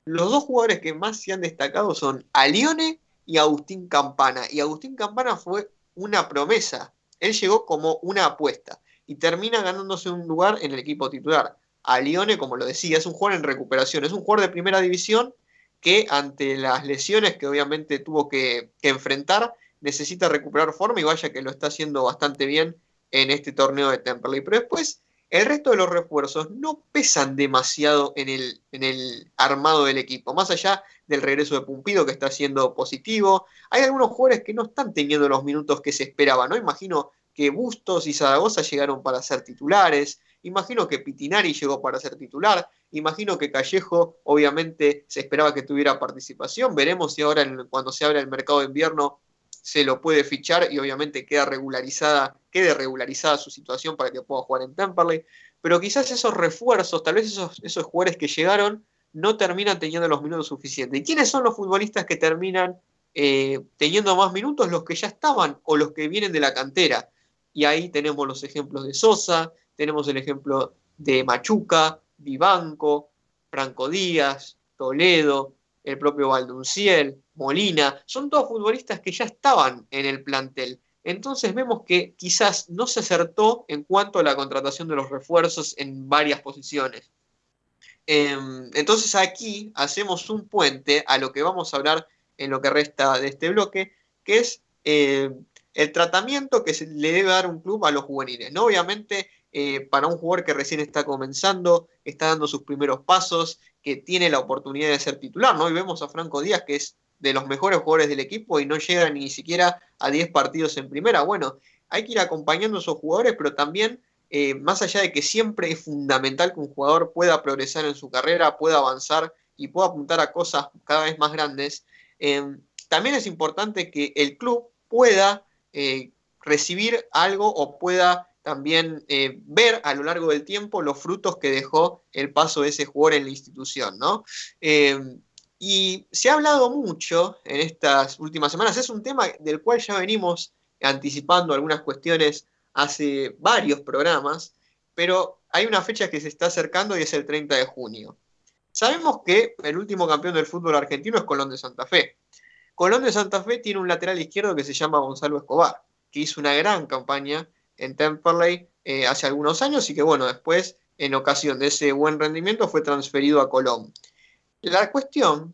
los dos jugadores que más se han destacado son Alione y Agustín Campana. Y Agustín Campana fue una promesa. Él llegó como una apuesta y termina ganándose un lugar en el equipo titular. a Lione, como lo decía, es un jugador en recuperación, es un jugador de primera división que ante las lesiones que obviamente tuvo que, enfrentar, necesita recuperar forma y vaya que lo está haciendo bastante bien en este torneo de Temperley. Pero después, el resto de los refuerzos no pesan demasiado en el, en el armado del equipo, más allá del regreso de Pumpido que está siendo positivo. Hay algunos jugadores que no están teniendo los minutos que se esperaba, ¿no? Imagino que Bustos y Zaragoza llegaron para ser titulares. Imagino que Pitinari llegó para ser titular. Imagino que Callejo, obviamente, se esperaba que tuviera participación. Veremos si ahora, cuando se abra el mercado de invierno, se lo puede fichar y obviamente queda regularizada, quede regularizada su situación para que pueda jugar en Temperley. Pero quizás esos refuerzos, tal vez esos, esos jugadores que llegaron, no terminan teniendo los minutos suficientes. ¿Y quiénes son los futbolistas que terminan eh, teniendo más minutos? Los que ya estaban o los que vienen de la cantera. Y ahí tenemos los ejemplos de Sosa, tenemos el ejemplo de Machuca, Vivanco, Franco Díaz, Toledo, el propio Valdunciel, Molina, son todos futbolistas que ya estaban en el plantel. Entonces vemos que quizás no se acertó en cuanto a la contratación de los refuerzos en varias posiciones. Em, entonces aquí hacemos un puente a lo que vamos a hablar en lo que resta de este bloque, que es eh, el tratamiento que se le debe dar un club a los juveniles. ¿no? Obviamente, eh, para un jugador que recién está comenzando, está dando sus primeros pasos, que tiene la oportunidad de ser titular, ¿no? Y vemos a Franco Díaz, que es de los mejores jugadores del equipo y no llega ni siquiera a 10 partidos en primera. Bueno, hay que ir acompañando a esos jugadores, pero también, eh, más allá de que siempre es fundamental que un jugador pueda progresar en su carrera, pueda avanzar y pueda apuntar a cosas cada vez más grandes, eh, también es importante que el club pueda eh, recibir algo o pueda también eh, ver a lo largo del tiempo los frutos que dejó el paso de ese jugador en la institución, ¿no? Eh, y se ha hablado mucho en estas últimas semanas, es un tema del cual ya venimos anticipando algunas cuestiones hace varios programas, pero hay una fecha que se está acercando y es el 30 de junio. Sabemos que el último campeón del fútbol argentino es Colón de Santa Fe. Colón de Santa Fe tiene un lateral izquierdo que se llama Gonzalo Escobar, que hizo una gran campaña en Temperley eh, hace algunos años y que bueno, después en ocasión de ese buen rendimiento fue transferido a Colón. La cuestión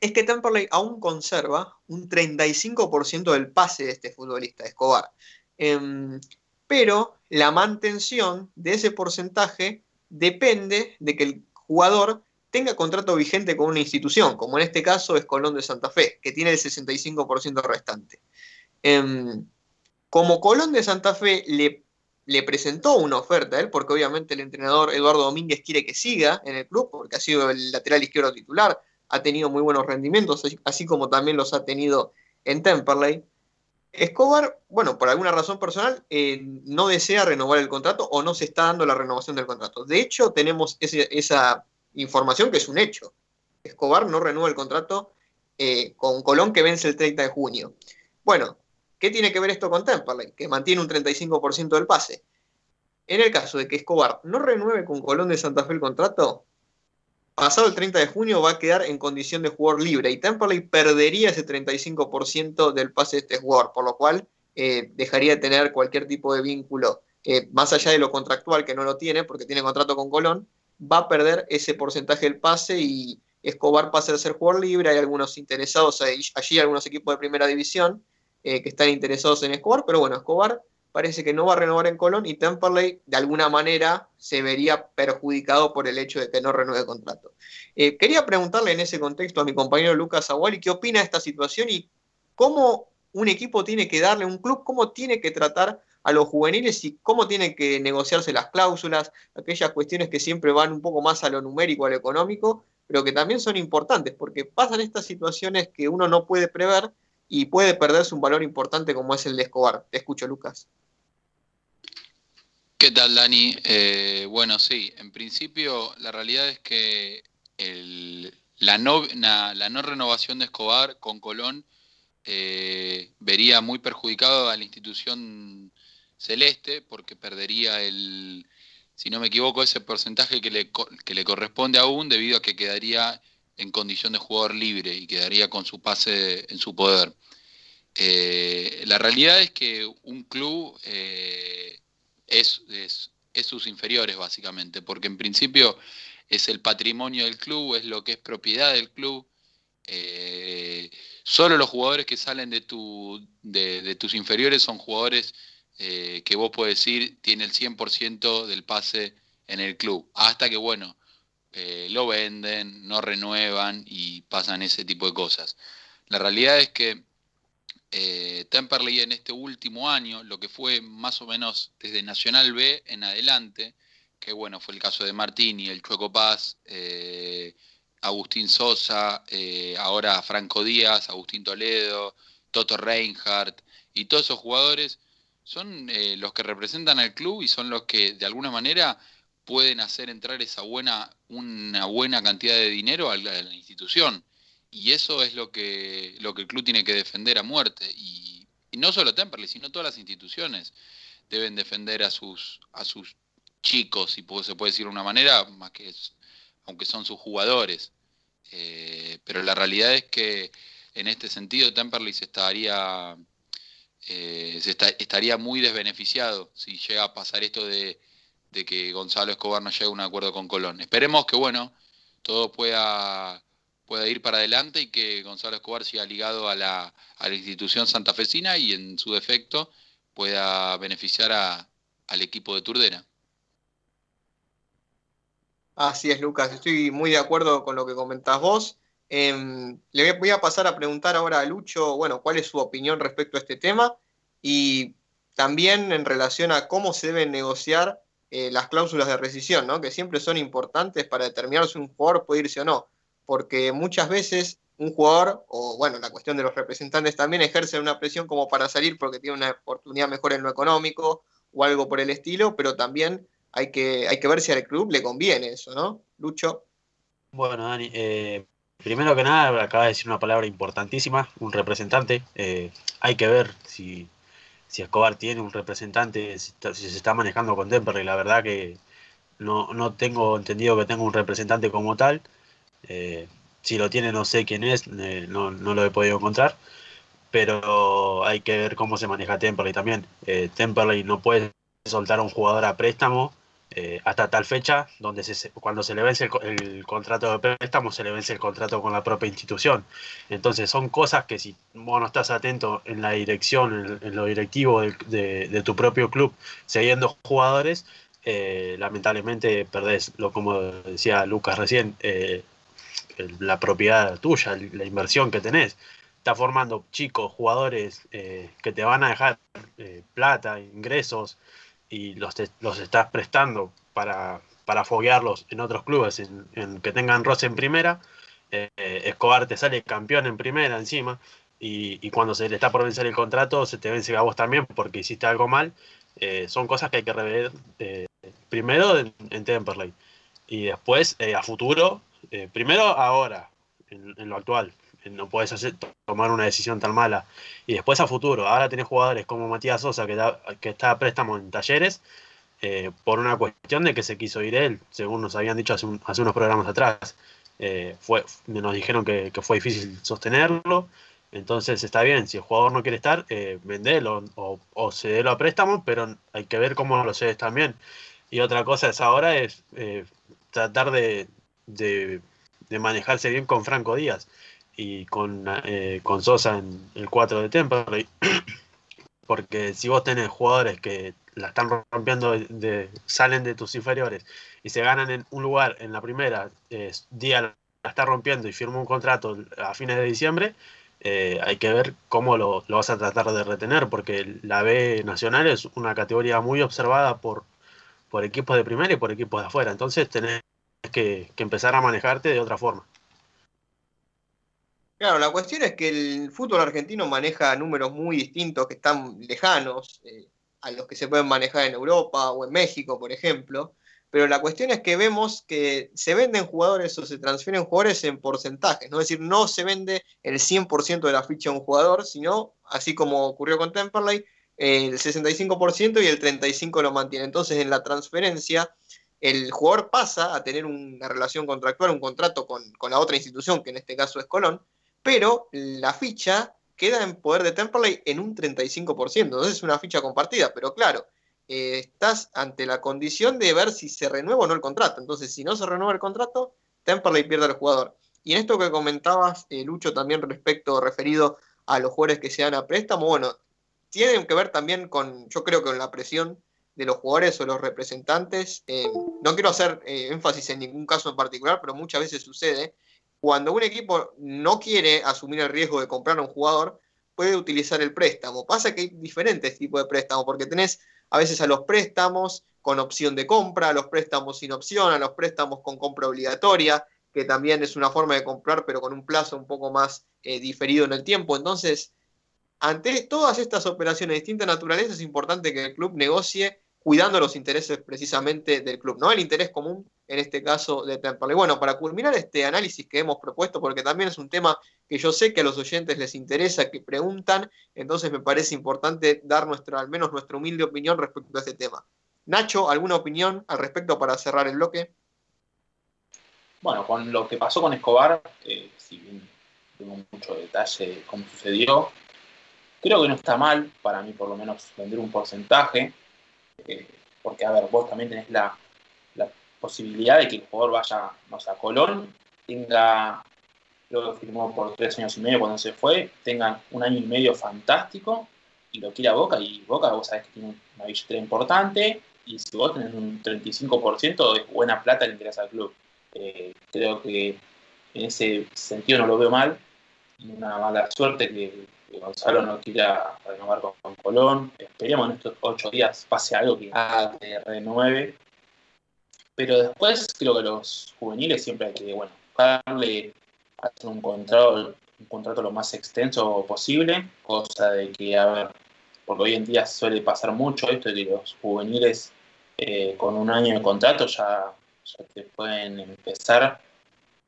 es que Temperley aún conserva un 35% del pase de este futbolista, Escobar. Em, pero la mantención de ese porcentaje depende de que el jugador tenga contrato vigente con una institución, como en este caso es Colón de Santa Fe, que tiene el 65% restante. Em, como Colón de Santa Fe le, presentó una oferta a él, porque obviamente el entrenador Eduardo Domínguez quiere que siga en el club, porque ha sido el lateral izquierdo titular, ha tenido muy buenos rendimientos, así, como también los ha tenido en Temperley. Escobar, bueno, por alguna razón personal, eh, no desea renovar el contrato o no se está dando la renovación del contrato. De hecho, tenemos esa información que es un hecho. Escobar no renueva el contrato eh, con Colón que vence el 30 de junio. Bueno, ¿qué tiene que ver esto con Temperley? Que mantiene un 35% del pase. En el caso de que Escobar no renueve con Colón de Santa Fe el contrato, pasado el 30 de junio va a quedar en condición de jugador libre y Temperley perdería ese 35% del pase de este jugador, por lo cual eh, dejaría de tener cualquier tipo de vínculo, eh, más allá de lo contractual que no lo tiene, porque tiene contrato con Colón, va a perder ese porcentaje del pase y Escobar pasa a ser jugador libre, hay algunos interesados allí, algunos equipos de primera división eh, que están interesados en Escobar, pero bueno, Escobar parece que no va a renovar en Colón y Temperley de alguna manera se vería perjudicado por el hecho de que no renueve contrato. Eh, quería preguntarle en ese contexto a mi compañero Lucas Aguali qué opina de esta situación y cómo un equipo tiene que darle, un club, cómo tiene que tratar a los juveniles y cómo tienen que negociarse las cláusulas, aquellas cuestiones que siempre van un poco más a lo numérico, a lo económico, pero que también son importantes, porque pasan estas situaciones que uno no puede prever y puede perderse un valor importante como es el de Escobar. Te escucho, Lucas.
¿Qué tal, Dani? Eh, bueno, sí, en principio la realidad es que el- la, no, la no renovación de Escobar con Colón eh, vería muy perjudicado a la institución celeste porque perdería el, si no me equivoco, ese porcentaje que le, que le corresponde aún debido a que quedaría en condición de jugador libre y quedaría con su pase en su poder. Eh, la realidad es que un club eh, es, es es sus inferiores básicamente, porque en principio es el patrimonio del club, es lo que es propiedad del club. Eh, solo los jugadores que salen de, tu, de, de tus inferiores son jugadores que vos podés decir tiene el 100% del pase en el club. Hasta que, bueno, eh, lo venden, no renuevan y pasan ese tipo de cosas. La realidad es que eh, Temperley en este último año, lo que fue más o menos desde Nacional B en adelante, que bueno, fue el caso de Martini, el Chueco Paz, eh, Agustín Sosa, eh, ahora Franco Díaz, Agustín Toledo, Toto Reinhardt, y todos esos jugadores son los que representan al club y son los que de alguna manera pueden hacer entrar esa buena, una buena cantidad de dinero a la, institución. Y eso es lo que, lo que el club tiene que defender a muerte. Y, no solo Temperley, sino todas las instituciones deben defender a sus, a sus chicos, si se puede decir de una manera, más que aunque son sus jugadores. Eh, pero la realidad es que en este sentido Temperley se estaría, eh, estaría muy desbeneficiado si llega a pasar esto de, de que Gonzalo Escobar no llegue a un acuerdo con Colón. Esperemos que, bueno, todo pueda, pueda ir para adelante y que Gonzalo Escobar siga ligado a la, a la institución santafesina y en su defecto pueda beneficiar a- al equipo de Turdera.
Así es, Lucas, estoy muy de acuerdo con lo que comentás vos. Em, le voy a- pasar a preguntar ahora a Lucho, bueno, cuál es su opinión respecto a este tema y también en relación a cómo se deben negociar eh, las cláusulas de rescisión, ¿no? Que siempre son importantes para determinar si un jugador puede irse o no, porque muchas veces un jugador, o bueno, la cuestión de los representantes también ejercen una presión como para salir porque tiene una oportunidad mejor en lo económico o algo por el estilo, pero también hay que, hay que ver si al club le conviene eso, ¿no? Lucho.
Bueno, Dani, eh, primero que nada, acaba de decir una palabra importantísima, un representante. Eh, hay que ver si, si Escobar tiene un representante, si, se está manejando con Temperley. La verdad que no, no tengo entendido que tenga un representante como tal. Eh, si lo tiene, no sé quién es, eh, no, no lo he podido encontrar. Pero hay que ver cómo se maneja Temperley también. Eh, Temperley no puede soltar a un jugador a préstamo eh, hasta tal fecha, donde se, cuando se le vence el, co- el contrato de préstamo, se le vence el contrato con la propia institución. Entonces son cosas que si vos no estás atento en la dirección, en, en lo directivo del- de, de tu propio club, siguiendo jugadores, eh, lamentablemente perdés, lo como decía Lucas recién, eh, la propiedad tuya, la inversión que tenés. Está formando chicos, jugadores que te van a dejar plata, ingresos, y los, los estás prestando para, para foguearlos en otros clubes, en, que tengan roce en primera. Eh, Escobar te sale campeón en primera encima, y, y cuando se le está por vencer el contrato, se te vence a vos también porque hiciste algo mal. Eh, son cosas que hay que rever eh, primero en, en Temperley y después a futuro, primero ahora, en lo actual. No puedes tomar una decisión tan mala. Y después a futuro. Ahora tenés jugadores como Matías Sosa, que, da- que está a préstamo en talleres, eh, por una cuestión de que se quiso ir él, según nos habían dicho hace, un- hace unos programas atrás. Eh, fue, nos dijeron que, que fue difícil sostenerlo. Entonces está bien, si el jugador no quiere estar, eh, vendelo o, o cedelo a préstamo, pero hay que ver cómo lo cedes también. Y otra cosa es ahora es eh, tratar de, de- de manejarse bien con Franco Díaz y con, eh, con Sosa en el 4 de Temperley. Porque si vos tenés jugadores que la están rompiendo, salen de tus inferiores y se ganan en un lugar en la primera, eh, Díaz la está rompiendo y firma un contrato a fines de diciembre, eh, hay que ver cómo lo, lo vas a tratar de retener, porque la B Nacional es una categoría muy observada por, por equipos de primera y por equipos de afuera. Entonces tenés que empezar a manejarte de otra forma.
Claro, la cuestión es que el fútbol argentino maneja números muy distintos que están lejanos eh, a los que se pueden manejar en Europa o en México, por ejemplo. Pero la cuestión es que vemos que se venden jugadores o se transfieren jugadores en porcentajes, ¿no? Es decir, no se vende el 100% de la ficha de un jugador, sino, así como ocurrió con Temperley, el 65% y el 35% lo mantiene. Entonces, en la transferencia, el jugador pasa a tener una relación contractual, un contrato con, con la otra institución, que en este caso es Colón, pero la ficha queda en poder de Temperley en un 35%, entonces es una ficha compartida, pero claro, eh, estás ante la condición de ver si se renueva o no el contrato. Entonces, si no se renueva el contrato, Temperley pierde al jugador. Y en esto que comentabas, eh, Lucho, también respecto, referido a los jugadores que se dan a préstamo, bueno, tienen que ver también con, yo creo que con la presión de los jugadores o los representantes. Eh, no quiero hacer énfasis en ningún caso en particular, pero muchas veces sucede. Cuando un equipo no quiere asumir el riesgo de comprar a un jugador, puede utilizar el préstamo. Pasa que hay diferentes tipos de préstamos, porque tenés a veces a los préstamos con opción de compra, a los préstamos sin opción, a los préstamos con compra obligatoria, que también es una forma de comprar, pero con un plazo un poco más eh, diferido en el tiempo. Entonces, ante todas estas operaciones de distinta naturaleza, es importante que el club negocie cuidando los intereses precisamente del club, ¿no? El interés común, en este caso, de Temperley. Bueno, para culminar este análisis que hemos propuesto, porque también es un tema que yo sé que a los oyentes les interesa, que preguntan, entonces me parece importante dar nuestra, al menos nuestra humilde opinión respecto a este tema. Nacho, ¿alguna opinión al respecto para cerrar el bloque?
Bueno, con lo que pasó con Escobar, eh, si bien tengo mucho detalle de cómo sucedió, creo que no está mal, para mí por lo menos, vender un porcentaje, porque a ver, vos también tenés la, posibilidad de que el jugador vaya, no sé, a Colón, tenga, luego firmó por tres años y medio cuando se fue, tenga un año y medio fantástico y lo quiera Boca, y Boca vos sabés que tiene una billetera importante, y si vos tenés un 35% de buena plata le interesa al club. Eh, creo que en ese sentido no lo veo mal. Una mala suerte que, Gonzalo no quiera renovar con, Colón. Esperemos en estos ocho días pase algo que que renueve. Pero después creo que los juveniles siempre hay que, bueno, darle hacer un contrato, un contrato lo más extenso posible, cosa de que, a ver, porque hoy en día suele pasar mucho esto de que los juveniles eh, con un año de contrato ya, ya te pueden empezar.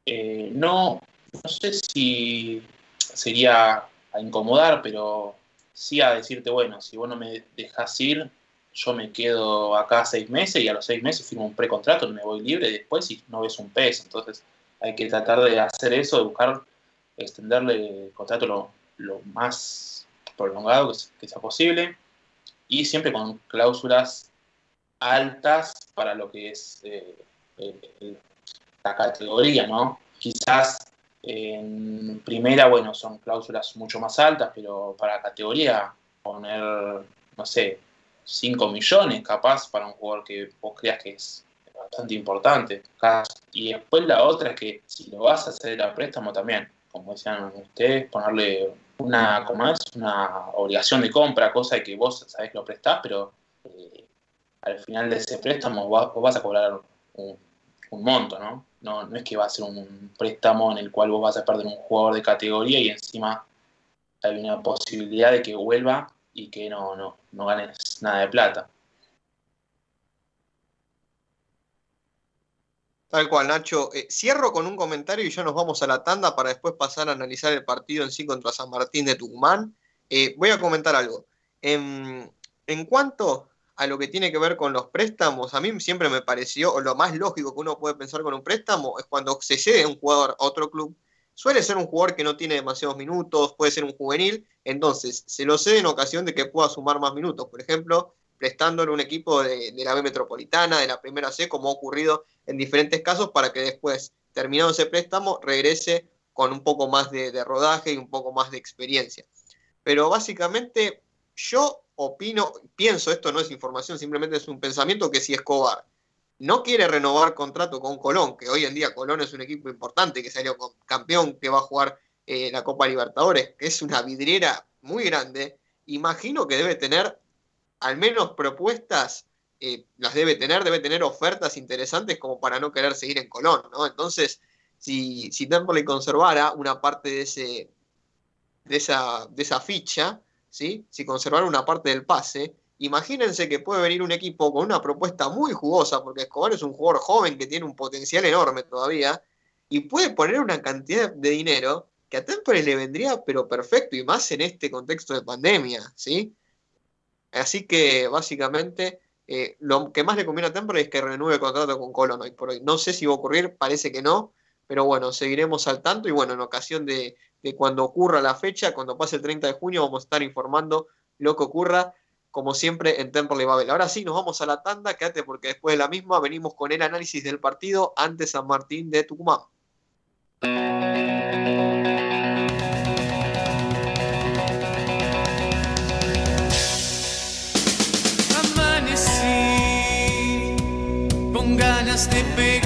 Eh, no, no sé si sería a incomodar, pero sí a decirte, bueno, si vos no me dejas ir, yo me quedo acá seis meses y a los seis meses firmo un precontrato, me voy libre después y no ves un peso. Entonces hay que tratar de hacer eso, de buscar extenderle el contrato lo, lo más prolongado que, sea posible y siempre con cláusulas altas para lo que es eh, el- la categoría, ¿no? Quizás en primera, bueno, son cláusulas mucho más altas, pero para categoría poner, no sé, 5 millones capaz para un jugador que vos creas que es bastante importante. Y después la otra es que si lo vas a hacer a préstamo también, como decían ustedes, ponerle una, ¿cómo una obligación de compra, cosa de que vos sabés que lo prestás, pero eh, al final de ese préstamo vos, vos vas a cobrar un monto, ¿no? ¿No? No es que va a ser un préstamo en el cual vos vas a perder un jugador de categoría y encima hay una posibilidad de que vuelva y que no, no, no ganes nada de plata.
Tal cual, Nacho. Eh, cierro con un comentario y ya nos vamos a la tanda para después pasar a analizar el partido en sí contra San Martín de Tucumán. Eh, voy a comentar algo. En, en cuanto a lo que tiene que ver con los préstamos, a mí siempre me pareció, o lo más lógico que uno puede pensar con un préstamo, es cuando se cede un jugador a otro club. Suele ser un jugador que no tiene demasiados minutos, puede ser un juvenil, entonces se lo cede en ocasión de que pueda sumar más minutos. Por ejemplo, prestándole un equipo de, la B Metropolitana, de la Primera C, como ha ocurrido en diferentes casos, para que después, terminado ese préstamo, regrese con un poco más de rodaje y un poco más de experiencia. Pero básicamente yo opino, pienso, esto no es información, simplemente es un pensamiento que si Escobar no quiere renovar contrato con Colón, que hoy en día Colón es un equipo importante, que salió campeón, que va a jugar eh, la Copa Libertadores, que es una vidriera muy grande, imagino que debe tener al menos propuestas, eh, las debe tener, debe tener ofertas interesantes como para no querer seguir en Colón. Entonces, si, si Temperley conservara una parte de, ese, de, esa, de esa ficha, ¿sí? si conservara una parte del pase, imagínense que puede venir un equipo con una propuesta muy jugosa, porque Escobar es un jugador joven que tiene un potencial enorme todavía, y puede poner una cantidad de dinero que a Temperley le vendría pero perfecto, y más en este contexto de pandemia, ¿sí? Así que básicamente eh, lo que más le conviene a Temperley es que renueve el contrato con Colón hoy por hoy. No sé si va a ocurrir, parece que no, pero bueno, seguiremos al tanto y bueno, en ocasión de, de cuando ocurra la fecha, cuando pase el 30 de junio, vamos a estar informando lo que ocurra como siempre, en Temperley Babel. Ahora sí, nos vamos a la tanda, quédate porque después de la misma venimos con el análisis del partido ante San Martín de Tucumán.
Amanecí con ganas de pegar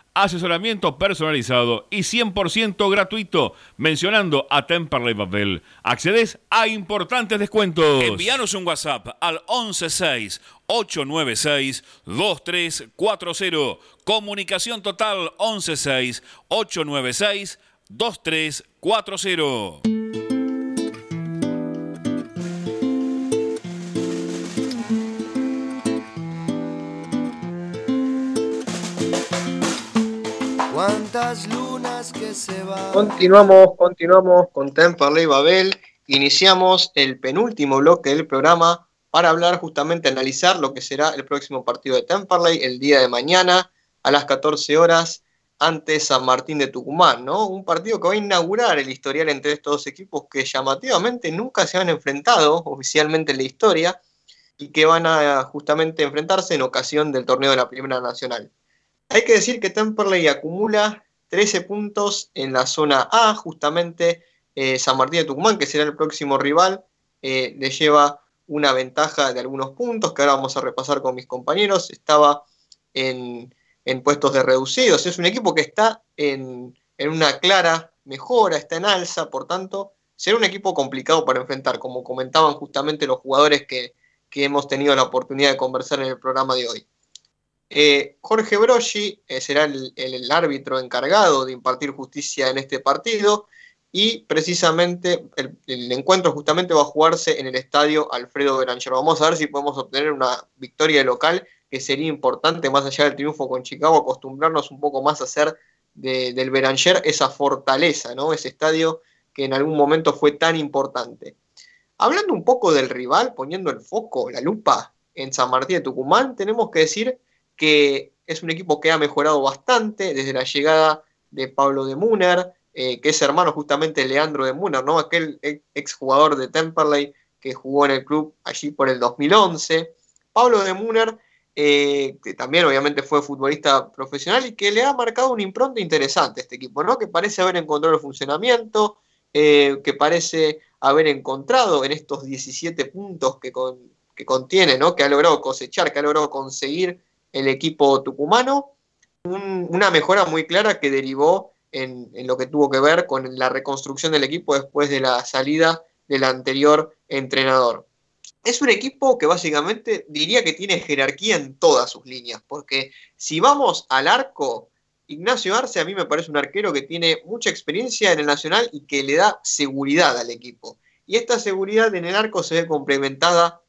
Asesoramiento personalizado y 100% gratuito. Mencionando a Temperley Babel. Accedes a importantes descuentos. Envíanos un WhatsApp al 116 896 2340. Comunicación total 116 896 2340.
Lunas que se.
Continuamos, continuamos con Temperley Babel. Iniciamos el penúltimo bloque del programa para hablar justamente, analizar lo que será el próximo partido de Temperley el día de mañana a las 14 horas ante San Martín de Tucumán, ¿no? Un partido que va a inaugurar el historial entre estos dos equipos que llamativamente nunca se han enfrentado oficialmente en la historia y que van a justamente enfrentarse en ocasión del torneo de la Primera Nacional. Hay que decir que Temperley acumula 13 puntos en la zona A, justamente eh, San Martín de Tucumán, que será el próximo rival, eh, le lleva una ventaja de algunos puntos que ahora vamos a repasar con mis compañeros. Estaba en, en puestos de reducidos. Es un equipo que está en, en una clara mejora, está en alza, por tanto, será un equipo complicado para enfrentar, como comentaban justamente los jugadores que, que hemos tenido la oportunidad de conversar en el programa de hoy. Eh, Jorge Broggi eh, será el, árbitro encargado de impartir justicia en este partido y precisamente el, encuentro justamente va a jugarse en el estadio Alfredo Beranger. Vamos a ver si podemos obtener una victoria local que sería importante, más allá del triunfo con Chicago, acostumbrarnos un poco más a hacer de, del Beranger esa fortaleza, ¿no? ese estadio que en algún momento fue tan importante. Hablando un poco del rival, poniendo el foco, la lupa en San Martín de Tucumán, tenemos que decir que es un equipo que ha mejorado bastante desde la llegada de Pablo de Muner, eh, que es hermano justamente de Leandro de Muner, ¿no? aquel exjugador de Temperley que jugó en el club allí por el 2011. Pablo de Muner, eh, que también obviamente fue futbolista profesional y que le ha marcado una impronta interesante a este equipo, ¿no? que parece haber encontrado el funcionamiento, eh, que parece haber encontrado en estos 17 puntos que, que contiene, ¿no? que ha logrado cosechar, que ha logrado conseguir el equipo tucumano, un, una mejora muy clara que derivó en, en, lo que tuvo que ver con la reconstrucción del equipo después de la salida del anterior entrenador. Es un equipo que básicamente diría que tiene jerarquía en todas sus líneas, porque si vamos al arco, Ignacio Arce a mí me parece un arquero que tiene mucha experiencia en el Nacional y que le da seguridad al equipo. Y esta seguridad en el arco se ve complementada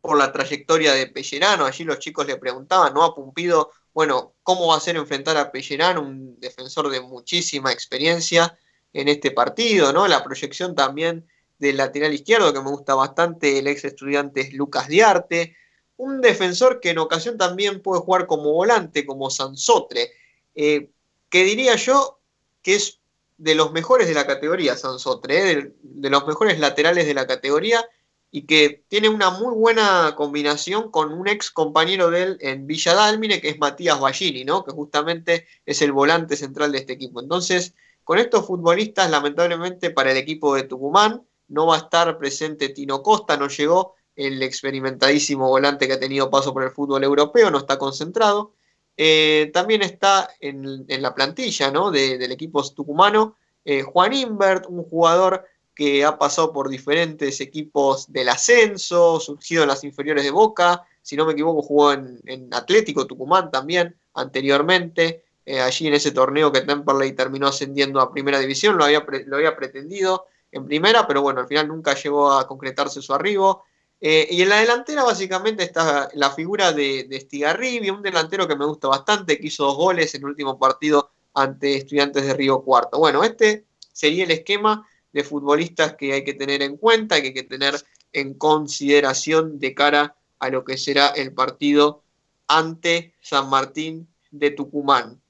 por la trayectoria de Pellerano. Allí los chicos le preguntaban, ¿no? A Pumpido, bueno, ¿cómo va a ser enfrentar a Pellerano, un defensor de muchísima experiencia en este partido, ¿no? La proyección también del lateral izquierdo, que me gusta bastante, el ex estudiante es Lucas Diarte. Un defensor que en ocasión también puede jugar como volante, como Sansotre, eh, que diría yo que es de los mejores de la categoría, Sansotre, ¿eh? de los mejores laterales de la categoría y que tiene una muy buena combinación con un ex compañero de él en Villa Dálmine, que es Matías Ballini, ¿no? que justamente es el volante central de este equipo. Entonces, con estos futbolistas, lamentablemente para el equipo de Tucumán, no va a estar presente Tino Costa, no llegó el experimentadísimo volante que ha tenido paso por el fútbol europeo, no está concentrado. Eh, también está en, en, la plantilla ¿no? de, del equipo tucumano eh, Juan Invert, un jugador que ha pasado por diferentes equipos del ascenso, surgido en las inferiores de Boca, si no me equivoco jugó en, Atlético Tucumán también anteriormente, eh, allí en ese torneo que Temperley terminó ascendiendo a primera división, lo había, lo había pretendido en primera, pero bueno, al final nunca llegó a concretarse su arribo. Eh, y en la delantera básicamente está la figura de, de un delantero que me gusta bastante, que hizo dos goles en el último partido ante estudiantes de Río Cuarto. Bueno, este sería el esquema de futbolistas que hay que tener en cuenta, que hay que tener en consideración de cara a lo que será el partido ante San Martín de Tucumán.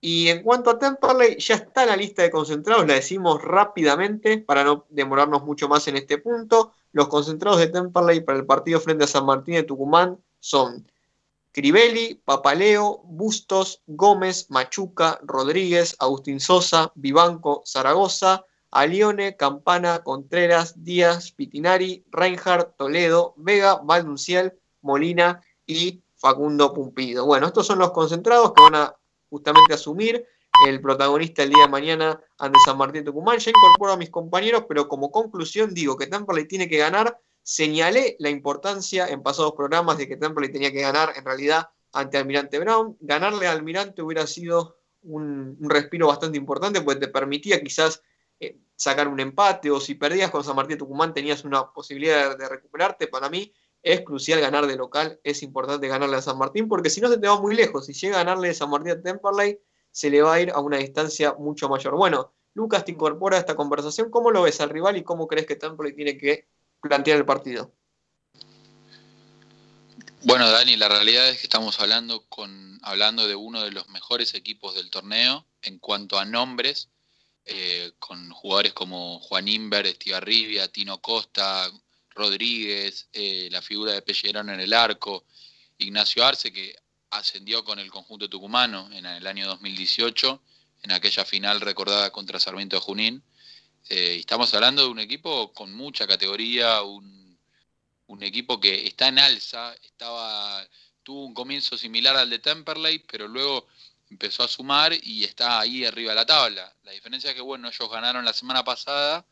Y en cuanto a Temperley, ya está la lista de concentrados, la decimos rápidamente para no demorarnos mucho más en este punto. Los concentrados de Temperley para el partido frente a San Martín de Tucumán son Crivelli, Papaleo, Bustos, Gómez, Machuca, Rodríguez, Agustín Sosa, Vivanco, Zaragoza, Alione, Campana, Contreras, Díaz, Pitinari, Reinhardt, Toledo, Vega, Valdunciel, Molina y Facundo Pumpido. Bueno, estos son los concentrados que van a justamente asumir el protagonista el día de mañana ante San Martín de Tucumán. Ya incorporo a mis compañeros, pero como conclusión digo que Temperley tiene que ganar. Señalé la importancia en pasados programas de que Temperley tenía que ganar en realidad ante Almirante Brown. Ganarle a Almirante hubiera sido un, un respiro bastante importante, porque te permitía quizás eh, sacar un empate, o si perdías con San Martín Tucumán tenías una posibilidad de, de recuperarte. Para mí es crucial ganar de local, es importante ganarle a San Martín, porque si no se te va muy lejos. Si llega a ganarle a San Martín a Temperley, se le va a ir a una distancia mucho mayor. Bueno, Lucas te incorpora a esta conversación. ¿Cómo lo ves al rival y cómo crees que Temperley tiene que plantear el partido?
Bueno, Dani, la realidad es que estamos hablando con hablando de uno de los mejores equipos del torneo en cuanto a nombres, eh, con jugadores como Juan Inver, Estigarribia, Tino Costa, Rodríguez, eh, la figura de Pellerano en el arco, Ignacio Arce, que ascendió con el conjunto tucumano en el año 2018, en aquella final recordada contra Sarmiento de Junín. Eh, estamos hablando de un equipo con mucha categoría, un, un equipo que está en alza, estaba, tuvo un comienzo similar al de Temperley, pero luego empezó a sumar y está ahí arriba de la tabla. La diferencia es que, bueno, ellos ganaron la semana pasada,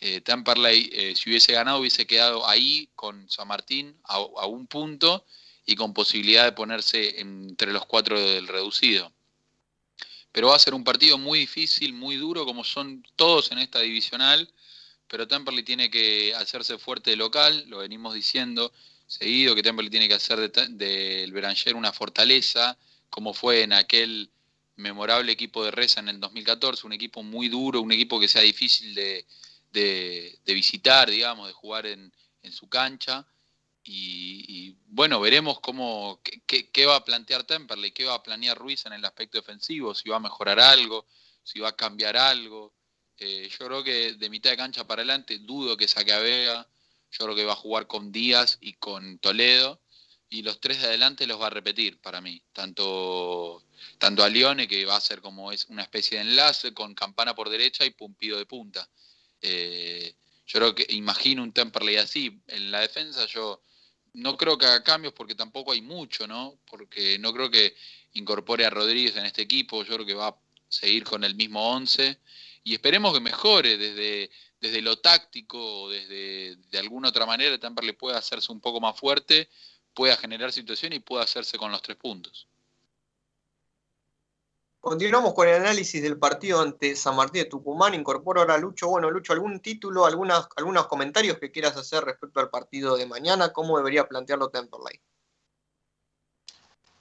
eh, eh, si hubiese ganado, hubiese quedado ahí con San Martín a, un punto y con posibilidad de ponerse entre los cuatro del reducido. Pero va a ser un partido muy difícil, muy duro, como son todos en esta divisional. Pero Temperley tiene que hacerse fuerte de local, lo venimos diciendo seguido, que Temperley tiene que hacer del de, de Beranger una fortaleza, como fue en aquel memorable equipo de Reza en el 2014, un equipo muy duro, un equipo que sea difícil de, visitar, digamos, de jugar en, su cancha. Y, bueno, veremos cómo, qué, qué, va a plantear Temperley, qué va a planear Ruiz en el aspecto defensivo, si va a mejorar algo, si va a cambiar algo. Eh, yo creo que de mitad de cancha para adelante dudo que saque a Vega, yo creo que va a jugar con Díaz y con Toledo, y los tres de adelante los va a repetir para mí, tanto, tanto a Lione, que va a ser como es una especie de enlace, con Campana por derecha y Pumpido de punta. Eh, yo creo que imagino un Temperley así. En la defensa yo no creo que haga cambios porque tampoco hay mucho, ¿no? Porque no creo que incorpore a Rodríguez en este equipo, yo creo que va a seguir con el mismo 11 y esperemos que mejore desde, desde lo táctico, desde de alguna otra manera Temperley pueda hacerse un poco más fuerte, pueda generar situación y pueda hacerse con los tres puntos.
Continuamos con el análisis del partido ante San Martín de Tucumán. Incorporo ahora a Lucho. Bueno, Lucho, ¿algún título, algunas, algunos comentarios que quieras hacer respecto al partido de mañana? ¿Cómo debería plantearlo Temperley?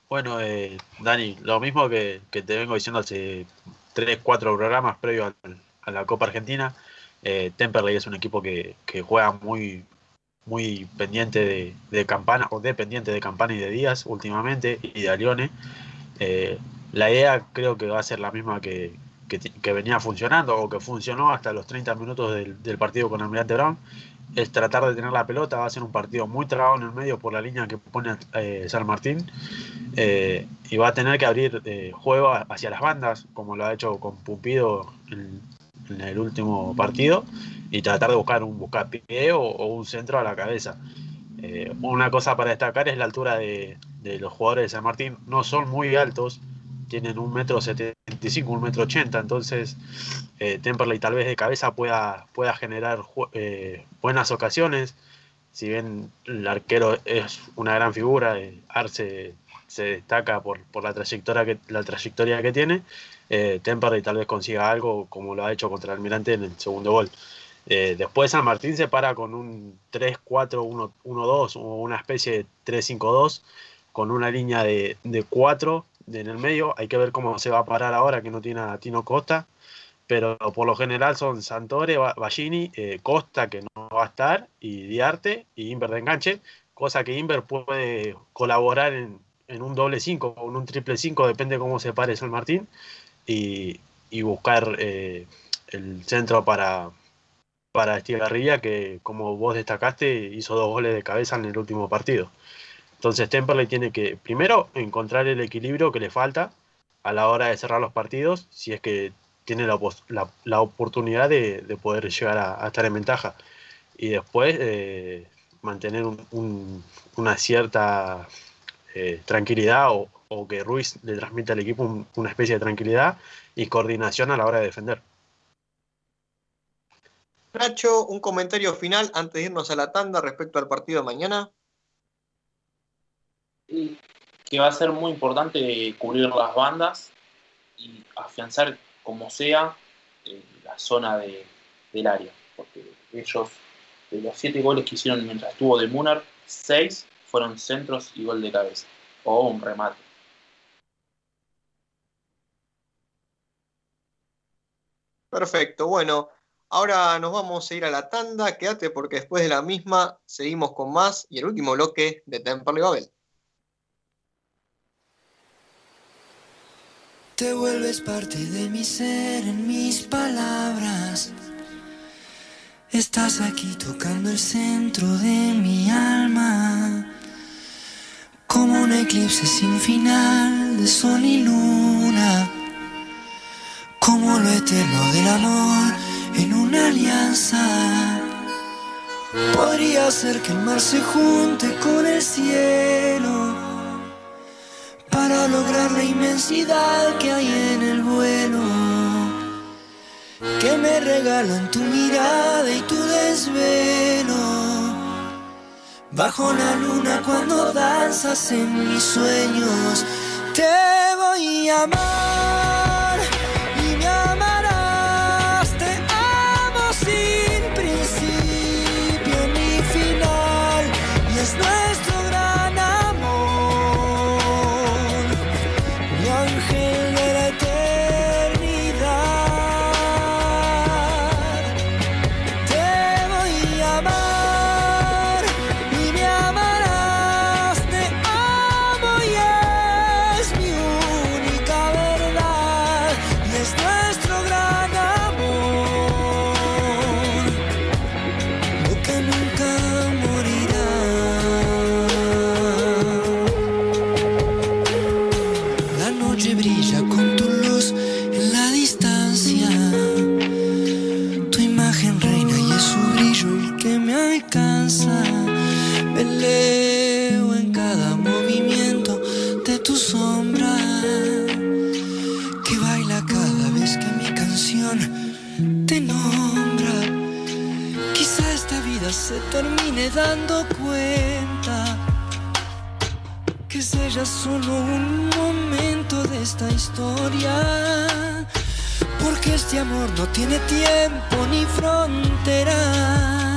Bueno, eh, Dani, lo mismo que, que, te vengo diciendo hace 3, 4 programas previo a, a la Copa Argentina. Eh, Temperley es un equipo que, que juega muy, muy pendiente de, de, Campana, o dependiente de Campana y de Díaz últimamente, y de Alione. Eh, la idea creo que va a ser la misma que, que, venía funcionando o que funcionó hasta los 30 minutos del, partido con Almirante Brown. Es tratar de tener la pelota, va a ser un partido muy trabado en el medio por la línea que pone eh, San Martín eh, y va a tener que abrir juego hacia las bandas como lo ha hecho con Pumpido en, el último partido y tratar de buscar un buscapié o, o un centro a la cabeza. Eh, una cosa para destacar es la altura de, de, los jugadores de San Martín. No son muy altos, tienen un metro setenta y cinco, un metro ochenta, entonces eh, Temperley tal vez de cabeza pueda, pueda generar eh, buenas ocasiones. Si bien el arquero es una gran figura, eh, Arce se destaca por, por la, trayectoria que, la trayectoria que tiene, eh, Temperley tal vez consiga algo como lo ha hecho contra Almirante en el segundo gol. Eh, después San Martín se para con un 3-4-1-2 o una especie de 3-5-2 con una línea de, de 4 en el medio. Hay que ver cómo se va a parar ahora que no tiene a Tino Costa. Pero por lo general son Santore, Ballini, eh, Costa, que no va a estar, y Diarte y Inver de enganche. Cosa que Inver puede colaborar en, en un doble 5 o en un triple 5, depende cómo se pare San Martín, y, buscar eh, el centro para, para Estigarribia, que como vos destacaste, hizo dos goles de cabeza en el último partido. Entonces Temperley tiene que, primero, encontrar el equilibrio que le falta a la hora de cerrar los partidos, si es que tiene la, la- oportunidad de, de poder llegar a, estar en ventaja. Y después eh, mantener un- una cierta eh, tranquilidad o, o que Ruiz le transmita al equipo un- una especie de tranquilidad y coordinación a la hora de defender.
Nacho, un comentario final antes de irnos a la tanda respecto al partido de mañana.
Que va a ser muy importante cubrir las bandas y afianzar como sea eh, la zona de- del área. Porque ellos, de los siete goles que hicieron mientras estuvo de Munar, seis fueron centros y gol de cabeza. O un remate.
Perfecto, bueno, ahora nos vamos a ir a la tanda, quédate porque después de la misma seguimos con más y el último bloque de Temperley Babel.
Te vuelves parte de mi ser en mis palabras. Estás aquí tocando el centro de mi alma. Como un eclipse sin final de sol y luna. Como lo eterno del amor en una alianza. Podría ser que el mar se junte con el cielo para lograr la inmensidad que hay en el vuelo que me regalan tu mirada y tu desvelo bajo la luna cuando danzas en mis sueños te voy a amar alcanza. Me leo en cada movimiento de tu sombra. Que baila cada vez que mi canción te nombra. Quizá esta vida se termine dando cuenta que es ella solo un momento de esta historia. Porque este amor no tiene tiempo ni fronteras.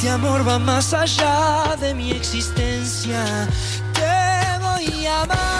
Este amor va más allá de mi existencia. Te voy a amar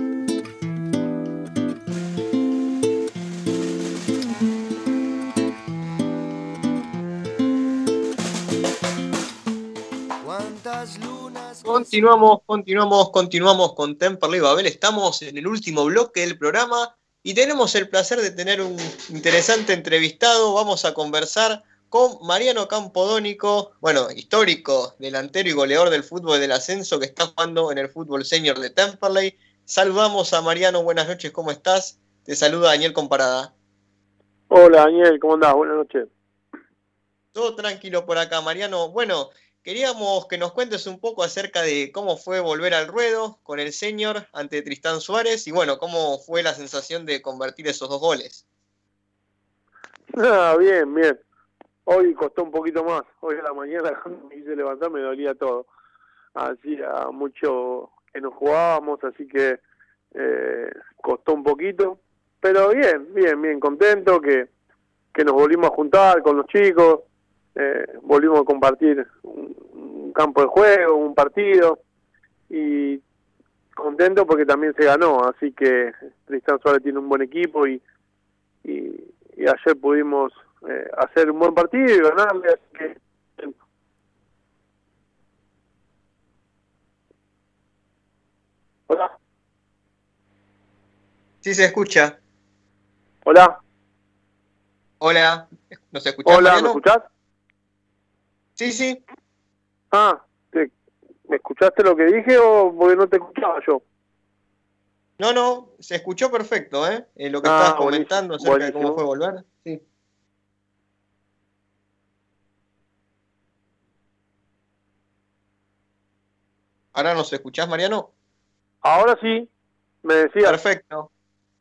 Continuamos, continuamos, continuamos con Temperley Babel. Estamos en el último bloque del programa y tenemos el placer de tener un interesante entrevistado. Vamos a conversar con Mariano Campodónico, bueno, histórico, delantero y goleador del fútbol del ascenso que está jugando en el fútbol senior de Temperley. Saludamos a Mariano, buenas noches, ¿cómo estás? Te saluda Daniel Comparada.
Hola Daniel, ¿cómo andás? Buenas noches.
Todo tranquilo por acá, Mariano. Bueno, queríamos que nos cuentes un poco acerca de cómo fue volver al ruedo con el senior ante Tristán Suárez y bueno, cómo fue la sensación de convertir esos dos goles.
Ah, bien, bien. Hoy costó un poquito más. Hoy a la mañana cuando me quise levantar me dolía todo. Hacía mucho que no jugábamos, así que eh, costó un poquito. Pero bien, bien, bien contento que, que nos volvimos a juntar con los chicos. Eh, volvimos a compartir un, un campo de juego, un partido. Y contento porque también se ganó. Así que Tristán Suárez tiene un buen equipo y, y, y ayer pudimos eh, hacer un buen partido y ganarle. Así que Hola.
Sí, se escucha.
Hola.
Hola. ¿Nos escuchás,
Hola, ¿me
Mariano?
escuchás?
Sí, sí.
Ah, ¿te- ¿me escuchaste lo que dije o porque no te escuchaba yo?
No, no, se escuchó perfecto, ¿eh? Eh, lo que
Ah,
estabas
buenísimo,
comentando acerca de cómo
buenísimo.
fue volver. Sí. ¿Ahora nos escuchás, Mariano?
Ahora sí, me decías.
Perfecto.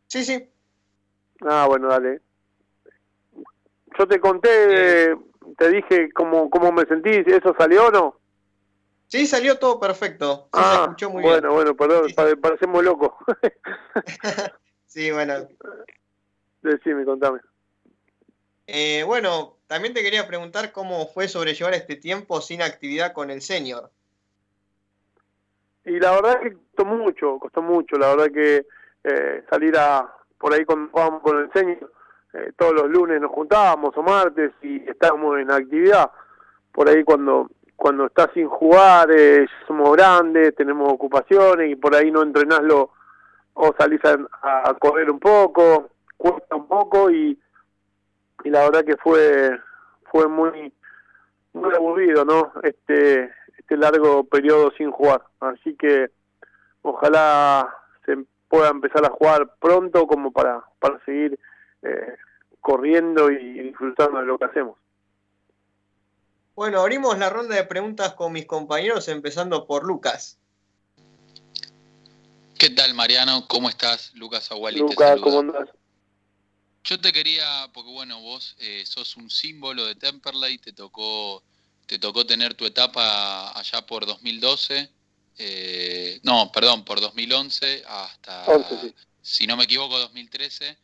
Sí, sí.
Ah, bueno, dale. Yo te conté, te dije cómo, cómo me sentí, ¿eso salió o no?
Sí, salió todo perfecto. Sí, se
ah,
escuchó muy
bueno,
bien.
bueno, perdón, pare- parecemos locos.
Sí, bueno.
Decime, contame.
Eh, bueno, también te quería preguntar cómo fue sobrellevar este tiempo sin actividad con el senior.
Y la verdad que costó mucho, costó mucho, la verdad que eh, salir a, por ahí cuando jugábamos con el senior, eh, todos los lunes nos juntábamos o martes y estábamos en actividad. Por ahí cuando cuando estás sin jugar, eh, somos grandes, tenemos ocupaciones y por ahí no entrenás lo, o salís a, a correr un poco, cuesta un poco y, y la verdad que fue fue muy muy aburrido, ¿no? Este este largo periodo sin jugar. Así que ojalá se pueda empezar a jugar pronto como para, para seguir eh, corriendo y disfrutando de lo que hacemos.
Bueno, abrimos la ronda de preguntas con mis compañeros, empezando por Lucas.
¿Qué tal, Mariano? ¿Cómo estás? Lucas Aguali
Lucas. ¿cómo andás?
Yo te quería, porque bueno, vos eh, sos un símbolo de Temperley, te tocó, te tocó tener tu etapa allá por 2012, eh, no, perdón, por 2011 hasta,
11, sí.
si no me equivoco, 2013,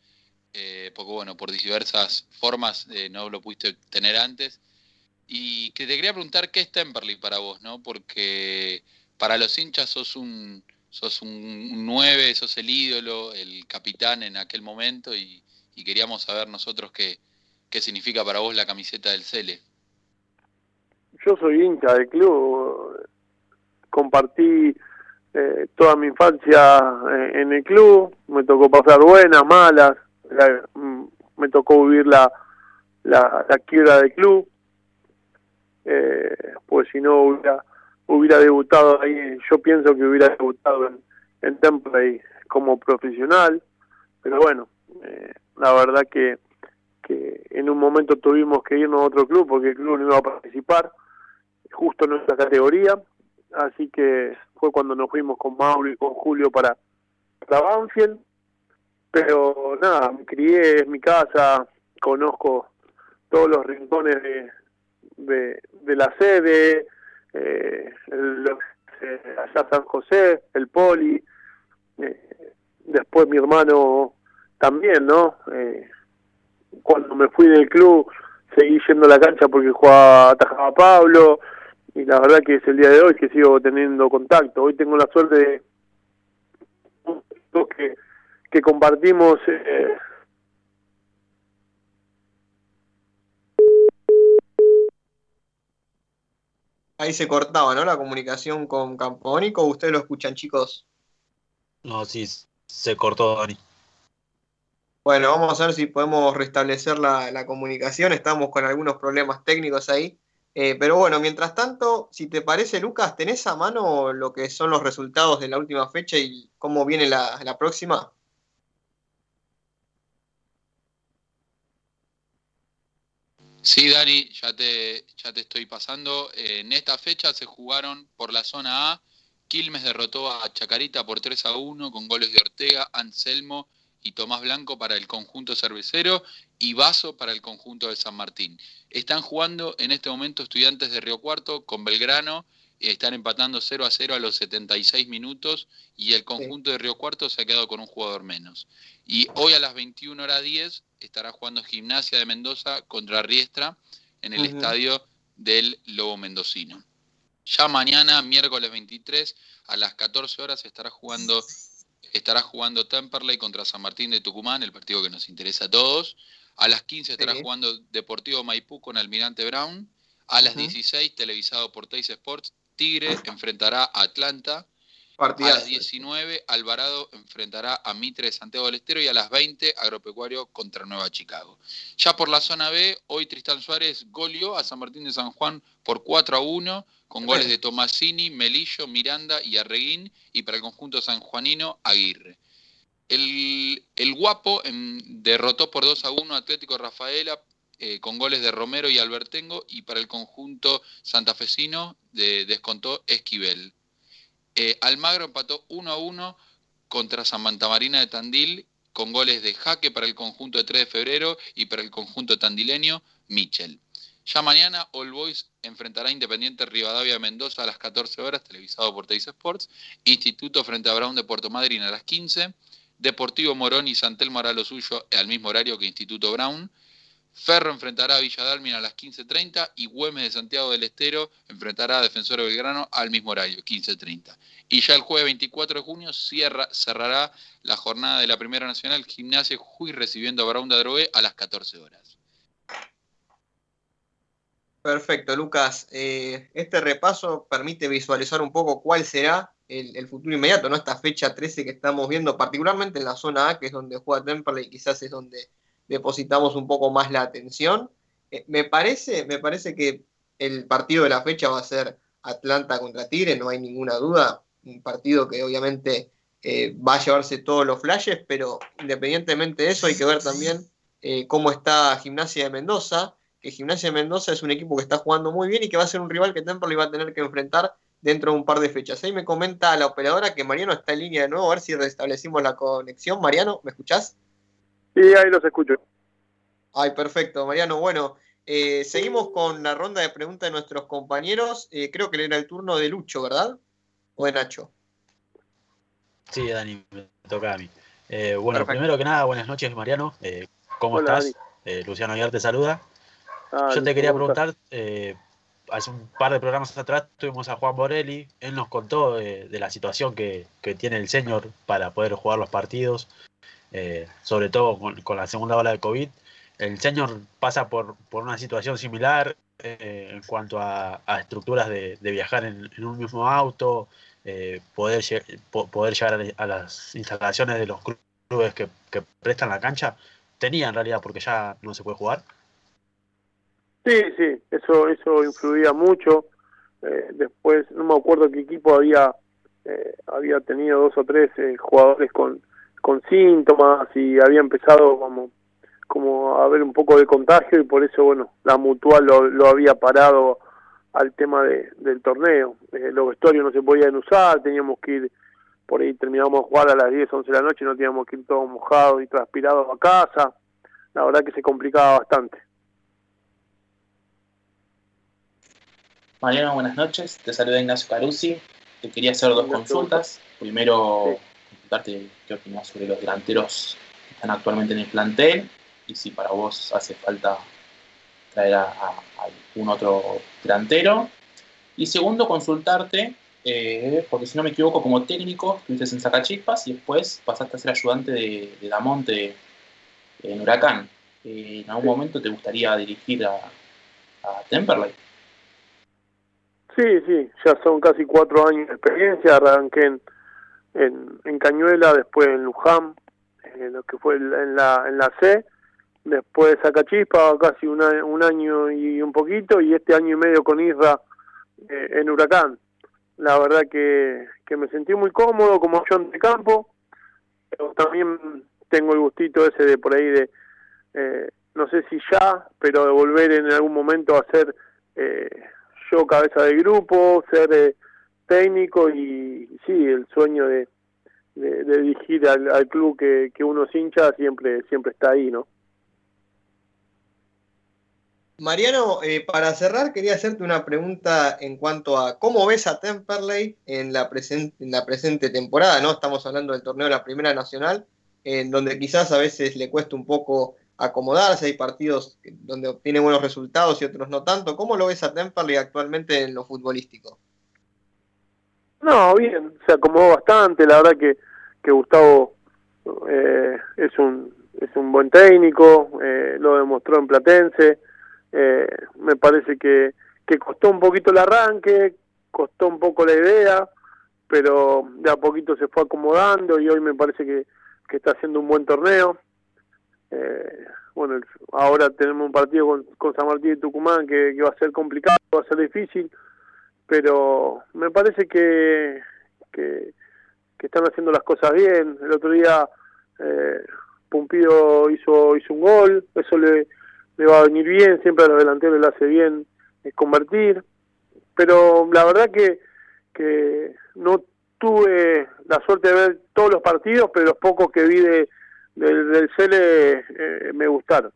eh, porque bueno, por diversas formas eh, no lo pudiste tener antes. Y que te quería preguntar qué es Temperley para vos, ¿no? Porque para los hinchas sos un, sos un 9, sos el ídolo, el capitán en aquel momento y, queríamos saber nosotros qué, qué significa para vos la camiseta del Cele.
Yo soy hincha del club, compartí eh, toda mi infancia eh, en el club, me tocó pasar buenas, malas, la- mm, me tocó vivir la, la, quiebra del club, eh, pues si no hubiera, hubiera debutado ahí, yo pienso que hubiera debutado en, en Templey como profesional, pero bueno, eh, la verdad que, que en un momento tuvimos que irnos a otro club porque el club no iba a participar, justo en nuestra categoría, así que fue cuando nos fuimos con Mauro y con Julio para, para Banfield, pero nada, me crié, es mi casa, conozco todos los rincones de, de, la sede, eh, eh, allá San José, el Poli, eh, después mi hermano también, ¿no? Eh, cuando me fui del club seguí yendo a la cancha porque jugaba, atajaba Pablo y la verdad que es el día de hoy que sigo teniendo contacto. Hoy tengo la suerte de que, que compartimos eh,
Ahí se cortaba, ¿no? La comunicación con Campodónico. ¿Ustedes lo escuchan, chicos?
No, sí, se cortó Dani.
Bueno, vamos a ver si podemos restablecer la, la comunicación. Estamos con algunos problemas técnicos ahí. Eh, pero bueno, mientras tanto, si te parece, Lucas, ¿tenés a mano lo que son los resultados de la última fecha y cómo viene la, la próxima?
Sí, Dani, ya te, ya te estoy pasando. Eh, en esta fecha se jugaron por la zona A. Quilmes derrotó a Chacarita por 3 a 1 con goles de Ortega, Anselmo y Tomás Blanco para el conjunto cervecero y Vaso para el conjunto de San Martín. Están jugando en este momento estudiantes de Río Cuarto con Belgrano. Están empatando 0 a 0 a los 76 minutos y el conjunto de Río Cuarto se ha quedado con un jugador menos. Y hoy a las 21 horas 10 estará jugando Gimnasia de Mendoza contra Riestra en el estadio del Lobo Mendocino. Ya mañana, miércoles 23, a las 14 horas estará jugando, estará jugando Temperley contra San Martín de Tucumán, el partido que nos interesa a todos. A las 15 estará
Sí.
jugando Deportivo Maipú con Almirante Brown. A las
Ujú.
16, televisado por Teis Sports, Tigre enfrentará a Atlanta. A
Partidazo.
las 19, Alvarado enfrentará a Mitre de Santiago del Estero y a las 20, Agropecuario contra Nueva Chicago. Ya por la zona B, hoy Tristán Suárez goleó a San Martín de San Juan por 4 a 1, con goles de Tomasini, Melillo, Miranda y Arreguín, y para el conjunto sanjuanino, Aguirre. El, el Guapo em, derrotó por 2 a 1 a Atlético Rafaela eh, con goles de Romero y Albertengo, y para el conjunto santafesino de- descontó Esquivel. Eh, Almagro empató 1 a 1 contra San Marina de Tandil con goles de Jaque para el conjunto de 3 de febrero y para el conjunto tandileño Michel. Ya mañana All Boys enfrentará a Independiente Rivadavia Mendoza a las 14 horas, televisado por Teis Sports. Instituto frente a Brown de Puerto Madryn a las 15. Deportivo Morón y Santelmo hará lo suyo al mismo horario que Instituto Brown. Ferro enfrentará a Villa Dálmine a las 15.30 y Güemes de Santiago del Estero enfrentará a Defensor de Belgrano al mismo horario, 15.30. Y ya el jueves 24 de junio cierra, cerrará la jornada de la Primera Nacional Gimnasia Jujuy recibiendo a Brown de Adrogué a las 14 horas.
Perfecto, Lucas. Eh, este repaso permite visualizar un poco cuál será el, el futuro inmediato, ¿no? Esta fecha 13 que estamos viendo, particularmente en la zona A, que es donde juega Temperley, quizás es donde depositamos un poco más la atención. Eh, me, parece, me parece que el partido de la fecha va a ser Atlanta contra Tigre, no hay ninguna duda. Un partido que obviamente eh, va a llevarse todos los flashes, pero independientemente de eso hay que ver también eh, cómo está Gimnasia de Mendoza, que Gimnasia de Mendoza es un equipo que está jugando muy bien y que va a ser un rival que Temperley va a tener que enfrentar dentro de un par de fechas. Ahí me comenta la operadora que Mariano está en línea de nuevo, a ver si restablecimos la conexión. Mariano, ¿me escuchás?
Sí, ahí los escucho.
Ay, perfecto, Mariano. Bueno, eh, seguimos con la ronda de preguntas de nuestros compañeros. Eh, creo que era el turno de Lucho, ¿verdad? O de Nacho.
Sí, Dani, me toca a mí. Eh, bueno,
Perfecto.
primero que nada, buenas noches, Mariano. Eh, ¿Cómo
Hola,
estás? Eh, Luciano Aguiar te saluda.
Ah,
Yo te quería preguntar, eh, hace un par de programas atrás tuvimos a Juan Borelli, él nos contó eh, de la situación que, que tiene el señor para poder jugar los partidos, eh, sobre todo con, la segunda ola de COVID. El señor pasa por, por una situación similar eh, en cuanto a, a estructuras de, viajar en, un mismo auto, eh, poder, poder llegar a, las instalaciones de los clubes que, que prestan la cancha. Tenía en realidad porque ya no se puede jugar.
Sí, sí, eso, eso influía mucho. Eh, después, no me acuerdo qué equipo había, eh, había tenido dos o tres jugadores con, con síntomas y había empezado como como haber un poco de contagio y por eso, bueno, la mutual lo, lo había parado al tema de, del torneo. Eh, los vestuarios no se podían usar, teníamos que ir, por ahí terminábamos de jugar a las 10, 11 de la noche, no teníamos que ir todos mojados y transpirados a casa. La verdad que se complicaba bastante.
Mariano, buenas noches. Te saluda Ignacio Carusi. Te quería hacer dos consultas. Primero, consultarte qué opinas sobre los delanteros que están actualmente en el plantel y si para vos hace falta traer a algún otro delantero. Y segundo, consultarte, eh, porque si no me equivoco, como técnico estuviste en Zacachispas y después pasaste a ser ayudante de, de Damonte en Huracán. Eh, ¿En algún momento te gustaría dirigir a, a Temperley?
Sí, sí, ya son casi cuatro años de experiencia. Arranqué en, en, Cañuela, después en Luján, en lo que fue en la, en la C, después Sacachispa, casi un año, y un poquito, y este año y medio con Isra eh, en Huracán. La verdad que, que me sentí muy cómodo como John de campo, pero también tengo el gustito ese de por ahí de, eh, no sé si ya, pero de volver en algún momento a ser eh, yo cabeza de grupo, ser eh, técnico y sí, el sueño de, de, dirigir al, al club que, que uno es hincha siempre, siempre está ahí, ¿no?
Mariano, eh, para cerrar, quería hacerte una pregunta en cuanto a cómo ves a Temperley en la, presen- en la presente temporada, ¿no? Estamos hablando del torneo de la Primera Nacional, en donde quizás a veces le cuesta un poco acomodarse, hay partidos donde obtiene buenos resultados y otros no tanto. ¿Cómo lo ves a Temperley actualmente en lo futbolístico?
No, bien, se acomodó bastante, la verdad que, que Gustavo eh, es un es un buen técnico, eh, lo demostró en Platense, eh, me parece que, que costó un poquito el arranque, costó un poco la idea, pero de a poquito se fue acomodando y hoy me parece que, que está haciendo un buen torneo. Eh, bueno, ahora tenemos un partido con, con San Martín y Tucumán que, que va a ser complicado, va a ser difícil, pero me parece que, que, están haciendo las cosas bien. El otro día eh, Pumpido hizo, hizo un gol, eso le, le va a venir bien, siempre a los delanteros le hace bien eh, convertir, pero la verdad que, que no tuve la suerte de ver todos los partidos, pero los pocos que vi de, del, del Cele eh, me gustaron.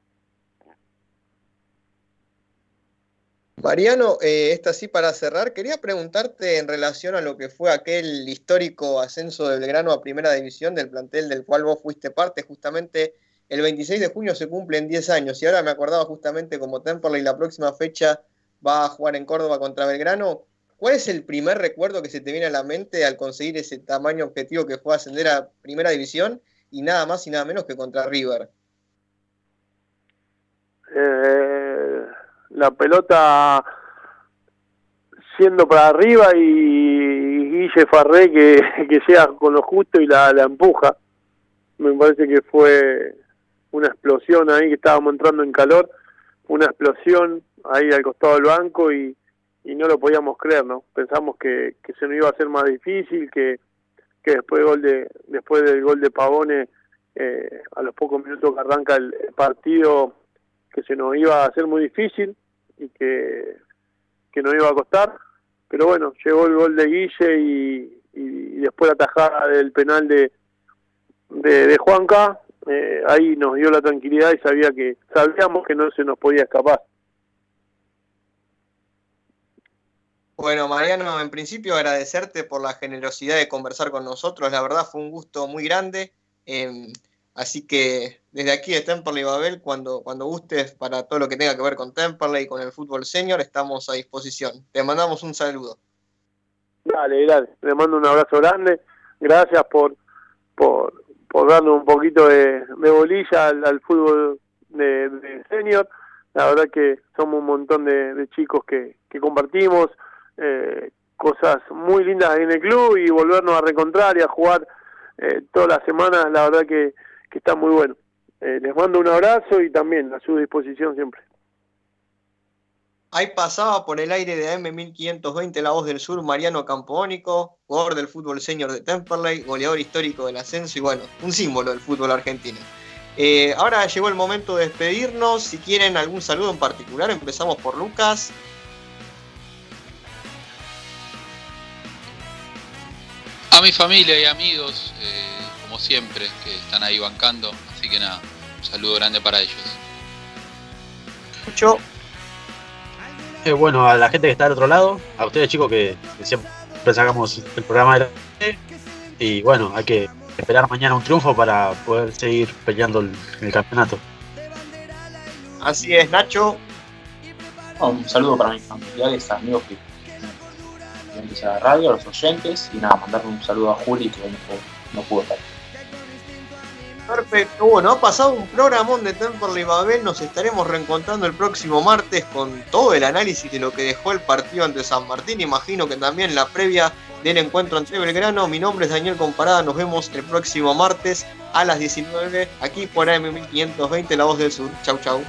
Mariano, eh, esta sí para cerrar, quería preguntarte en relación a lo que fue aquel histórico ascenso de Belgrano a Primera División del plantel del cual vos fuiste parte, justamente el 26 de junio se cumplen 10 años y ahora me acordaba justamente como Temperley la próxima fecha va a jugar en Córdoba contra Belgrano. ¿Cuál es el primer recuerdo que se te viene a la mente al conseguir ese tamaño objetivo que fue ascender a Primera División y nada más y nada menos que contra River?
eh, la pelota siendo para arriba y Guille Farré que, que llega con lo justo y la, empuja. Me parece que fue una explosión ahí que estábamos entrando en calor, una explosión ahí al costado del banco y, y no lo podíamos creer, ¿no? Pensamos que, que se nos iba a hacer más difícil, que, que después, del gol de, después del gol de Pavone, eh, a los pocos minutos que arranca el partido, que se nos iba a hacer muy difícil y que, que nos iba a costar. Pero bueno, llegó el gol de Guille y, después la tajada del penal de, de, de Juanca, eh, ahí nos dio la tranquilidad y sabía que sabíamos que no se nos podía escapar.
Bueno, Mariano, en principio agradecerte por la generosidad de conversar con nosotros. La verdad fue un gusto muy grande. Eh, así que desde aquí de Temperley Babel, cuando, cuando gustes para todo lo que tenga que ver con Temperley y con el fútbol senior, estamos a disposición. Te mandamos un saludo.
Dale, dale, le mando un abrazo grande. Gracias por, por, por darnos un poquito de, de bolilla al, fútbol de, senior. La verdad que somos un montón de, de chicos que, que compartimos eh, cosas muy lindas en el club y volvernos a reencontrar y a jugar eh, todas las semanas, la verdad que, que está muy bueno. Eh, les mando un abrazo y también a su disposición siempre.
Ahí pasaba por el aire de AM1520 La Voz del Sur Mariano Campónico, jugador del fútbol senior de Temperley, goleador histórico del ascenso y bueno, un símbolo del fútbol argentino. Eh, ahora llegó el momento de despedirnos. Si quieren algún saludo en particular, empezamos por Lucas.
A mi familia y amigos, eh, como siempre, que están ahí bancando. Así que nada, un saludo grande para ellos.
Mucho.
Eh, bueno, a la gente que está al otro lado, a ustedes chicos que, que siempre sacamos el programa de la y bueno, hay que esperar mañana un triunfo para poder seguir peleando el, el campeonato.
Así es, Nacho.
Un saludo para mis familiares, amigos que a la radio, a los oyentes y nada, mandarle un saludo a Juli que hoy no pudo, no pudo estar.
Perfecto, bueno, ha pasado un programón de Temperley Babel. Nos estaremos reencontrando el próximo martes con todo el análisis de lo que dejó el partido ante San Martín. Imagino que también la previa del encuentro ante Belgrano. Mi nombre es Daniel Comparada. Nos vemos el próximo martes a las 19 aquí por AM1520, La Voz del Sur. Chau, chau.